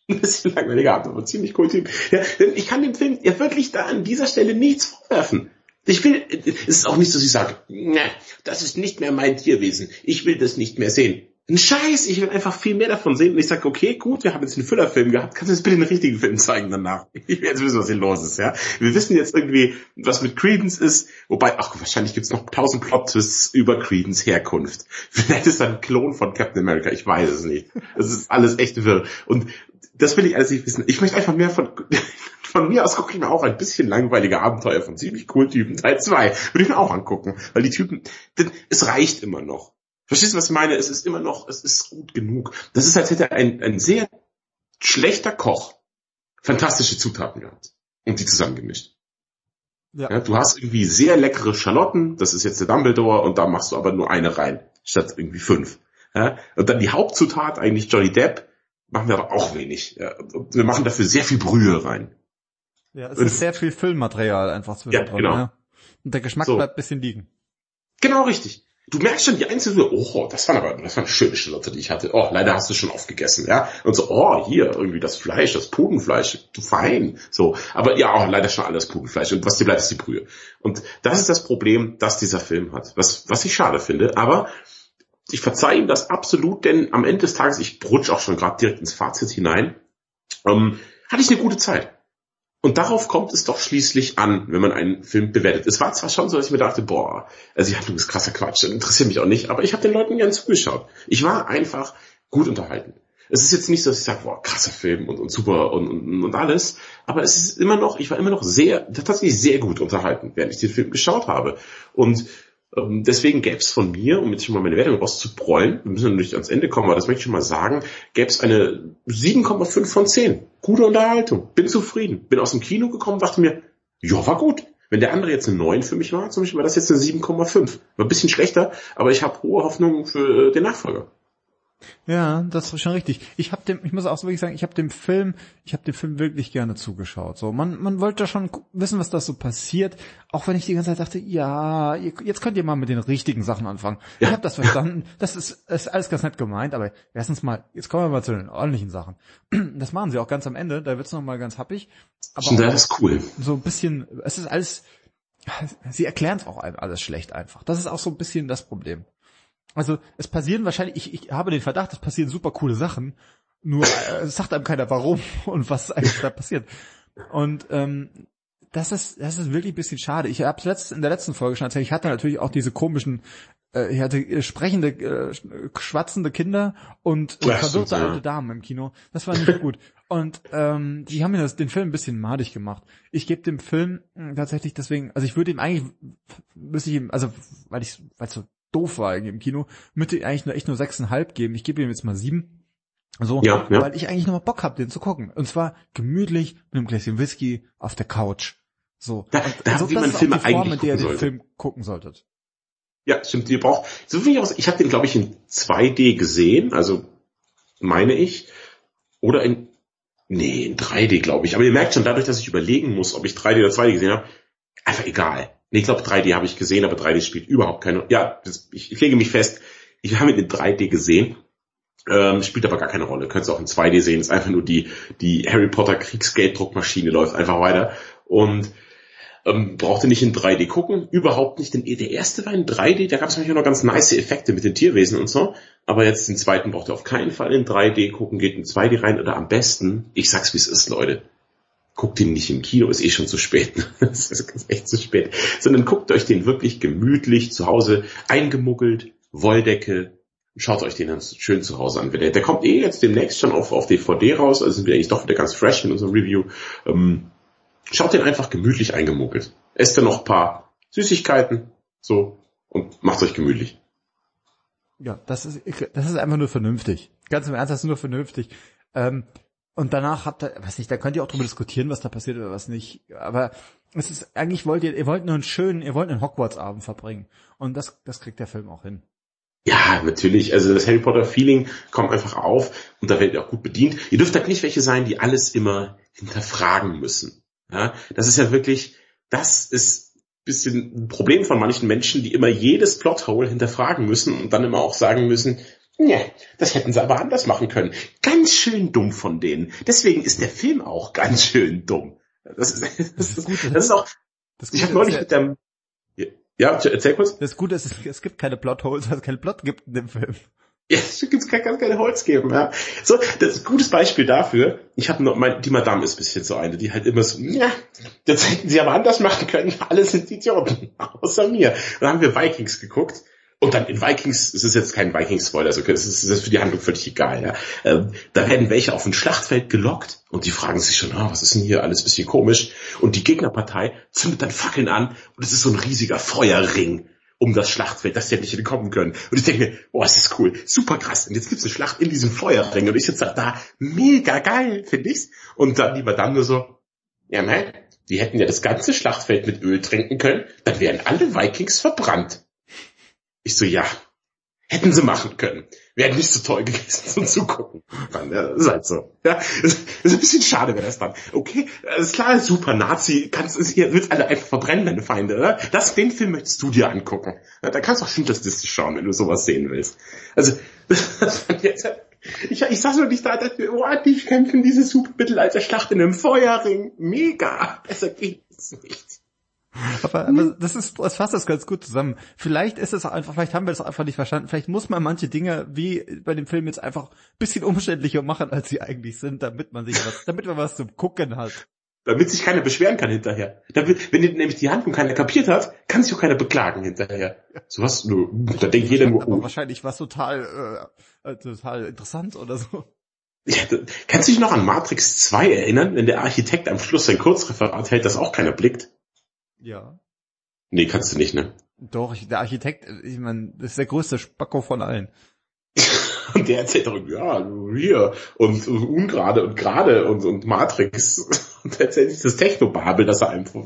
ein bisschen langweiliger Abenteuer von ziemlich coolen Typen. Ja, ich kann dem Film ja wirklich da an dieser Stelle nichts vorwerfen. Ich will, es ist auch nicht so, dass ich sage, ne, das ist nicht mehr mein Tierwesen. Ich will das nicht mehr sehen. Ein Scheiß, ich will einfach viel mehr davon sehen. Und ich sage, okay, gut, wir haben jetzt einen Füllerfilm gehabt. Kannst du jetzt bitte einen richtigen Film zeigen danach? Ich will jetzt wissen, was hier los ist, ja. Wir wissen jetzt irgendwie, was mit Credence ist. Wobei, ach, wahrscheinlich gibt's noch tausend Plot-Twists über Credence Herkunft. Vielleicht ist er ein Klon von Captain America. Ich weiß es nicht. Das ist alles echt wirr. Und das will ich alles nicht wissen. Ich möchte einfach mehr von, von mir aus gucke ich mir auch ein bisschen langweilige Abenteuer von ziemlich coolen Typen. Teil 2 würde ich mir auch angucken. Weil die Typen, denn es reicht immer noch. Verstehst du, was ich meine? Es ist immer noch, es ist gut genug. Das ist, als hätte ein, ein sehr schlechter Koch fantastische Zutaten gehabt und die zusammengemischt. Ja. ja. du hast irgendwie sehr leckere Schalotten, das ist jetzt der Dumbledore, und da machst du aber nur eine rein, statt irgendwie fünf. Ja, und dann die Hauptzutat, eigentlich Johnny Depp, machen wir aber auch wenig. Ja, wir machen dafür sehr viel Brühe rein. Ja, es und ist sehr viel Füllmaterial einfach zwischendrin. Ja, genau. Ja. Und der Geschmack so. bleibt bisschen liegen. Genau richtig. Du merkst schon die einzelne, oh, das war aber, das war eine schöne Schalotte, die ich hatte. Oh, leider hast du schon aufgegessen, ja. Und so, oh, hier, irgendwie das Fleisch, das Pudenfleisch, du fein. So. Aber ja, oh, leider schon alles Pudenfleisch. Und was dir bleibt, ist die Brühe. Und das ist das Problem, das dieser Film hat. Was, was ich schade finde. Aber ich verzeihe ihm das absolut, denn am Ende des Tages, ich rutsch auch schon gerade direkt ins Fazit hinein, ähm, hatte ich eine gute Zeit. Und darauf kommt es doch schließlich an, wenn man einen Film bewertet. Es war zwar schon so, dass ich mir dachte, boah, also die Handlung ist krasser Quatsch, das interessiert mich auch nicht, aber ich habe den Leuten gern zugeschaut. Ich war einfach gut unterhalten. Es ist jetzt nicht so, dass ich sage, boah, krasser Film und, und super und, und, und alles, aber es ist immer noch, ich war immer noch sehr, tatsächlich sehr gut unterhalten, während ich den Film geschaut habe. Und ähm, deswegen gäbe es von mir, um jetzt schon mal meine Wertung rauszuprollen, wir müssen natürlich ans Ende kommen, aber das möchte ich schon mal sagen, gäbe es eine 7,5 von 10. Gute Unterhaltung. Bin zufrieden. Bin aus dem Kino gekommen, dachte mir, ja, war gut. Wenn der andere jetzt eine 9 für mich war, zum Beispiel war das jetzt eine 7,5. War ein bisschen schlechter, aber ich habe hohe Hoffnungen für den Nachfolger. Ja, das ist schon richtig. Ich habe dem, ich muss auch wirklich sagen, ich habe dem Film, ich habe dem Film wirklich gerne zugeschaut. So, man, man wollte schon wissen, was da so passiert, auch wenn ich die ganze Zeit dachte, ja, ihr, jetzt könnt ihr mal mit den richtigen Sachen anfangen. Ja. Ich habe das verstanden. Das ist, ist alles ganz nett gemeint, aber erstens mal, jetzt kommen wir mal zu den ordentlichen Sachen. Das machen sie auch ganz am Ende. Da wird's noch mal ganz happig. Aber das ist cool. So ein bisschen, es ist alles. Sie erklären es auch alles schlecht einfach. Das ist auch so ein bisschen das Problem. Also es passieren wahrscheinlich, ich, ich habe den Verdacht, es passieren super coole Sachen, nur äh, es sagt einem keiner warum und was eigentlich da passiert. Und ähm, das ist das ist wirklich ein bisschen schade. Ich habe es in der letzten Folge schon erzählt, ich hatte natürlich auch diese komischen äh, ich hatte äh, sprechende, äh, schwatzende Kinder und äh, verwirrte alte Damen im Kino. Das war nicht gut. Und ähm, die haben mir das, den Film ein bisschen madig gemacht. Ich gebe dem Film mh, hm, tatsächlich deswegen, also ich würde ihm eigentlich, müsste ich ihm, also weil ich, weil so doof war im Kino, müsste ich eigentlich nur echt nur sechseinhalb geben. Ich gebe ihm jetzt mal sieben. So, ja, ja. weil ich eigentlich noch mal Bock hab, den zu gucken. Und zwar gemütlich mit einem Gläschen Whisky auf der Couch. So. Da, da so, wie man Filme eigentlich Form, mit der ihr den Film gucken solltet. Ja, stimmt. Ihr braucht, so wie ich aus, ich habe den glaube ich in 2D gesehen, also meine ich, oder in, nee, in 3D glaube ich. Aber ihr merkt schon, dadurch, dass ich überlegen muss, ob ich 3D oder 2D gesehen habe, einfach egal. Nee, ich glaube 3D habe ich gesehen, aber 3D spielt überhaupt keine. Ja, das, ich, ich lege mich fest, ich habe ihn in 3D gesehen, ähm, spielt aber gar keine Rolle. Könnt ihr auch in 2D sehen, ist einfach nur die, die Harry Potter Kriegsgelddruckmaschine läuft einfach weiter. Und ähm, brauchte nicht in 3D gucken, überhaupt nicht. Denn der erste war in 3D, da gab es manchmal noch ganz nice Effekte mit den Tierwesen und so. Aber jetzt den zweiten braucht ihr auf keinen Fall in 3D gucken, geht in 2D rein oder am besten, ich sag's wie es ist, Leute guckt ihn nicht im Kino, ist eh schon zu spät. das ist echt zu spät. Sondern guckt euch den wirklich gemütlich zu Hause eingemuggelt, Wolldecke, schaut euch den dann schön zu Hause an. Der, der kommt eh jetzt demnächst schon auf, auf DVD raus, also sind wir eigentlich doch wieder ganz fresh in unserem Review. Ähm, schaut den einfach gemütlich eingemuggelt. Esst dann noch ein paar Süßigkeiten, so, und macht euch gemütlich. Ja, das ist, das ist einfach nur vernünftig. Ganz im Ernst, das ist nur vernünftig. Ähm, und danach habt ihr, weiß nicht, da könnt ihr auch drüber diskutieren, was da passiert oder was nicht. Aber es ist, eigentlich wollt ihr, ihr wollt nur einen schönen, ihr wollt einen Hogwarts-Abend verbringen. Und das, das kriegt der Film auch hin. Ja, natürlich. Also das Harry Potter Feeling kommt einfach auf und da werdet ihr auch gut bedient. Ihr dürft halt nicht welche sein, die alles immer hinterfragen müssen. Ja, das ist ja wirklich, das ist bisschen ein Problem von manchen Menschen, die immer jedes Plothole hinterfragen müssen und dann immer auch sagen müssen, ja, das hätten sie aber anders machen können. Ganz schön dumm von denen. Deswegen ist der Film auch ganz schön dumm. Das ist, das ist, das ist auch, das ich habe neulich mit dem, ja, erzähl kurz. Das Gute ist, es gibt keine Plotholes, weil es keinen Plot gibt in dem Film. Ja, es gibt kann, kann keine Holz geben, ja. So, das ist ein gutes Beispiel dafür. Ich habe noch, mein, die Madame ist ein bisschen so eine, die halt immer so, ja, das hätten sie aber anders machen können. Alle sind Idioten, außer mir. Dann haben wir Vikings geguckt. Und dann in Vikings, es ist jetzt kein Vikings-Spoiler, also es ist, es ist für die Handlung völlig egal, ja. Ähm, da werden welche auf ein Schlachtfeld gelockt und die fragen sich schon, ah, was ist denn hier alles bisschen komisch? Und die Gegnerpartei zündet dann Fackeln an und es ist so ein riesiger Feuerring um das Schlachtfeld, dass die nicht entkommen können. Und ich denke mir, boah, ist cool, super krass. Und jetzt gibt's eine Schlacht in diesem Feuerring und ich sitze da, mega geil, finde ich's. Und dann die Madame nur so, ja nein, die hätten ja das ganze Schlachtfeld mit Öl trinken können, dann wären alle Vikings verbrannt. Ich so, ja, hätten sie machen können wäre nicht so toll gewesen zum Zugucken. Ja, ist halt so. Ja, ist, ist ein bisschen schade, wäre das dann. Okay, ist klar, super Nazi, kannst es ihr willst alle einfach verbrennen, deine Feinde, oder? Das, den Film möchtest du dir angucken. Da kannst du auch Schindlers schauen, wenn du sowas sehen willst. Also, das fand jetzt, ich, ich saß nur nicht da, dachte, oh, die kämpfen diese super Mittelalter-Schlacht in einem Feuerring. Mega. Besser geht's nicht. Aber, aber das ist, das fasst das ganz gut zusammen. Vielleicht ist es einfach, vielleicht haben wir das einfach nicht verstanden. Vielleicht muss man manche Dinge wie bei dem Film jetzt einfach ein bisschen umständlicher machen, als sie eigentlich sind, damit man sich was, damit man was zum Gucken hat. Damit sich keiner beschweren kann hinterher. Damit, wenn nämlich die Handlung keiner kapiert hat, kann sich auch keiner beklagen hinterher. So was, nur, da denkt jeder nur, oh. wahrscheinlich was total, äh, äh, total interessant oder so. Ja, kannst du dich noch an Matrix 2 erinnern, wenn der Architekt am Schluss sein Kurzreferat hält, das auch keiner blickt? Ja. Nee, kannst du nicht, ne? Doch, ich, der Architekt, ich meine, das ist der größte Spacko von allen. und der erzählt doch, ja, hier, und, und ungerade und gerade und, und Matrix. Und erzählt das Technobabel, das er einfach,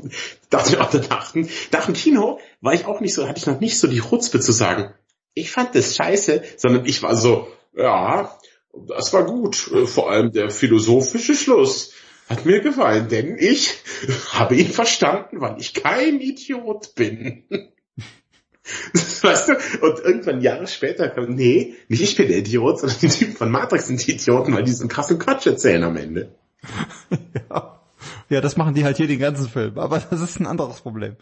dachte ich auch danach, nach dem Kino war ich auch nicht so, hatte ich noch nicht so die Chutzpe zu sagen, ich fand das scheiße, sondern ich war so, ja, das war gut, vor allem der philosophische Schluss hat mir gefallen, denn ich habe ihn verstanden, weil ich kein Idiot bin. weißt du? Und irgendwann Jahre später kam, nee, nicht ich bin der Idiot, sondern die Typen von Matrix sind die Idioten, weil die so einen krassen Quatsch erzählen am Ende. ja. ja, das machen die halt hier den ganzen Film, aber das ist ein anderes Problem.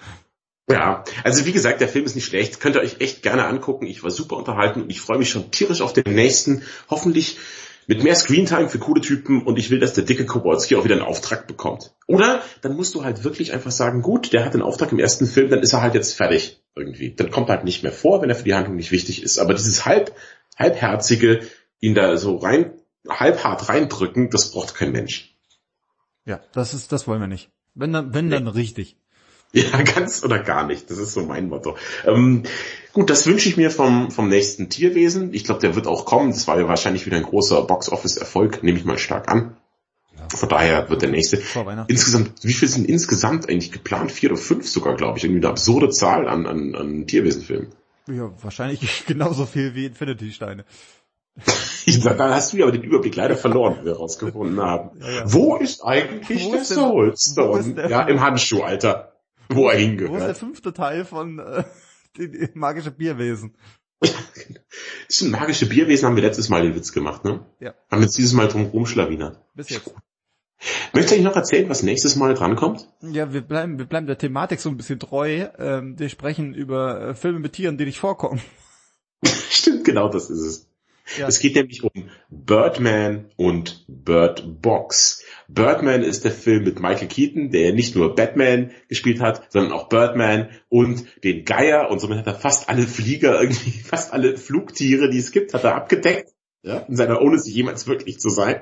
Ja, also wie gesagt, der Film ist nicht schlecht, könnt ihr euch echt gerne angucken. Ich war super unterhalten und ich freue mich schon tierisch auf den nächsten. Hoffentlich mit mehr Screentime für coole Typen und ich will, dass der dicke Kowalski auch wieder einen Auftrag bekommt. Oder dann musst du halt wirklich einfach sagen, gut, der hat den Auftrag im ersten Film, dann ist er halt jetzt fertig irgendwie. Dann kommt er halt nicht mehr vor, wenn er für die Handlung nicht wichtig ist. Aber dieses halb, halbherzige, ihn da so rein, halbhart reindrücken, das braucht kein Mensch. Ja, das ist, das wollen wir nicht. Wenn dann, wenn dann richtig. Ja, ganz oder gar nicht. Das ist so mein Motto. Ähm, gut, das wünsche ich mir vom, vom nächsten Tierwesen. Ich glaube, der wird auch kommen. Das war ja wahrscheinlich wieder ein großer Box-Office-Erfolg, nehme ich mal stark an. Von daher wird der nächste. Insgesamt, wie viel sind insgesamt eigentlich geplant? Vier oder fünf sogar, glaube ich. Irgendwie eine absurde Zahl an, an, an Tierwesenfilmen. Ja, wahrscheinlich genauso viel wie Infinity-Steine. dann hast du ja aber den Überblick leider verloren, wie wir rausgefunden haben. Ja, ja. Wo ist eigentlich Wo der Soulstone? Ja, im Handschuh, Alter wo er hingehört. Wo ist der fünfte Teil von äh, die, magische Bierwesen? das magische Bierwesen, haben wir letztes Mal den Witz gemacht, ne? Ja. Haben jetzt dieses Mal drum rumschlawinert. Bis jetzt. Möchtest du noch erzählen, was nächstes Mal drankommt? Ja, wir bleiben, wir bleiben der Thematik so ein bisschen treu. Ähm, wir sprechen über äh, Filme mit Tieren, die nicht vorkommen. Stimmt, genau das ist es. Ja. Es geht nämlich um Birdman und Bird Box. Birdman ist der Film mit Michael Keaton, der nicht nur Batman gespielt hat, sondern auch Birdman und den Geier und somit hat er fast alle Flieger irgendwie, fast alle Flugtiere, die es gibt, hat er abgedeckt. Ja, in seiner, ohne sich jemals wirklich zu sein.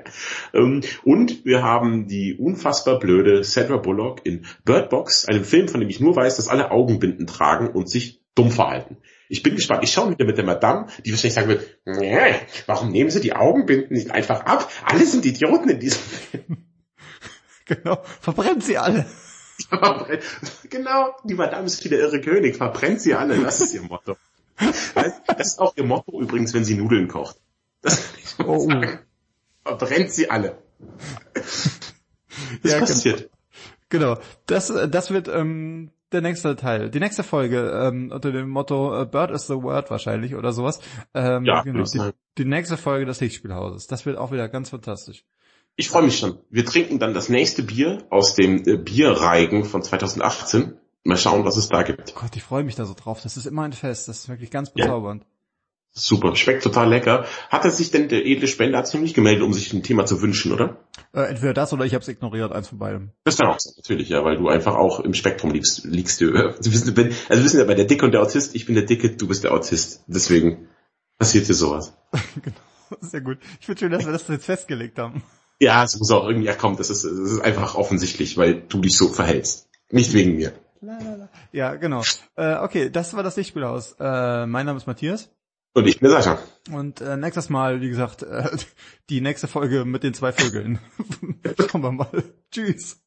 Ähm, und wir haben die unfassbar blöde Sandra Bullock in Bird Box, einem Film, von dem ich nur weiß, dass alle Augenbinden tragen und sich dumm verhalten. Ich bin gespannt. Ich schaue wieder mit der Madame, die wahrscheinlich sagen wird, warum nehmen Sie die Augenbinden nicht einfach ab? Alle sind Idioten in diesem Film. Genau, verbrennt sie alle. genau, die Madame ist wieder irre König, verbrennt sie alle, das ist ihr Motto. Das ist auch ihr Motto übrigens, wenn sie Nudeln kocht. Das oh. Verbrennt sie alle. Das ja, passiert. Genau. genau. Das, das wird ähm, der nächste Teil. Die nächste Folge ähm, unter dem Motto uh, Bird is the word wahrscheinlich oder sowas. Ähm, ja, genau. Die, die nächste Folge des Lichtspielhauses. Das wird auch wieder ganz fantastisch. Ich freue mich schon. Wir trinken dann das nächste Bier aus dem äh, Bierreigen von 2018. Mal schauen, was es da gibt. Gott, ich freue mich da so drauf. Das ist immer ein Fest. Das ist wirklich ganz bezaubernd. Ja. Super, schmeckt total lecker. Hat er sich denn der edle Spender zu nicht gemeldet, um sich ein Thema zu wünschen, oder? Äh, entweder das oder ich habe es ignoriert, eins von beidem. Das wäre auch so, natürlich, ja, weil du einfach auch im Spektrum liegst. liegst du, also wissen, wenn, also wissen ja bei der Dicke und der Autist, ich bin der Dicke, du bist der Autist. Deswegen passiert hier sowas. genau, sehr gut. Ich finde schön, dass wir das jetzt festgelegt haben. Ja, es muss auch irgendwie, ja komm, das ist, das ist einfach offensichtlich, weil du dich so verhältst. Nicht wegen mir. Ja, genau. Äh, okay, das war das Lichtspielhaus. Äh, mein Name ist Matthias. Und ich bin Sascha. Und äh, nächstes Mal, wie gesagt, äh, die nächste Folge mit den zwei Vögeln. Schauen wir mal. Tschüss.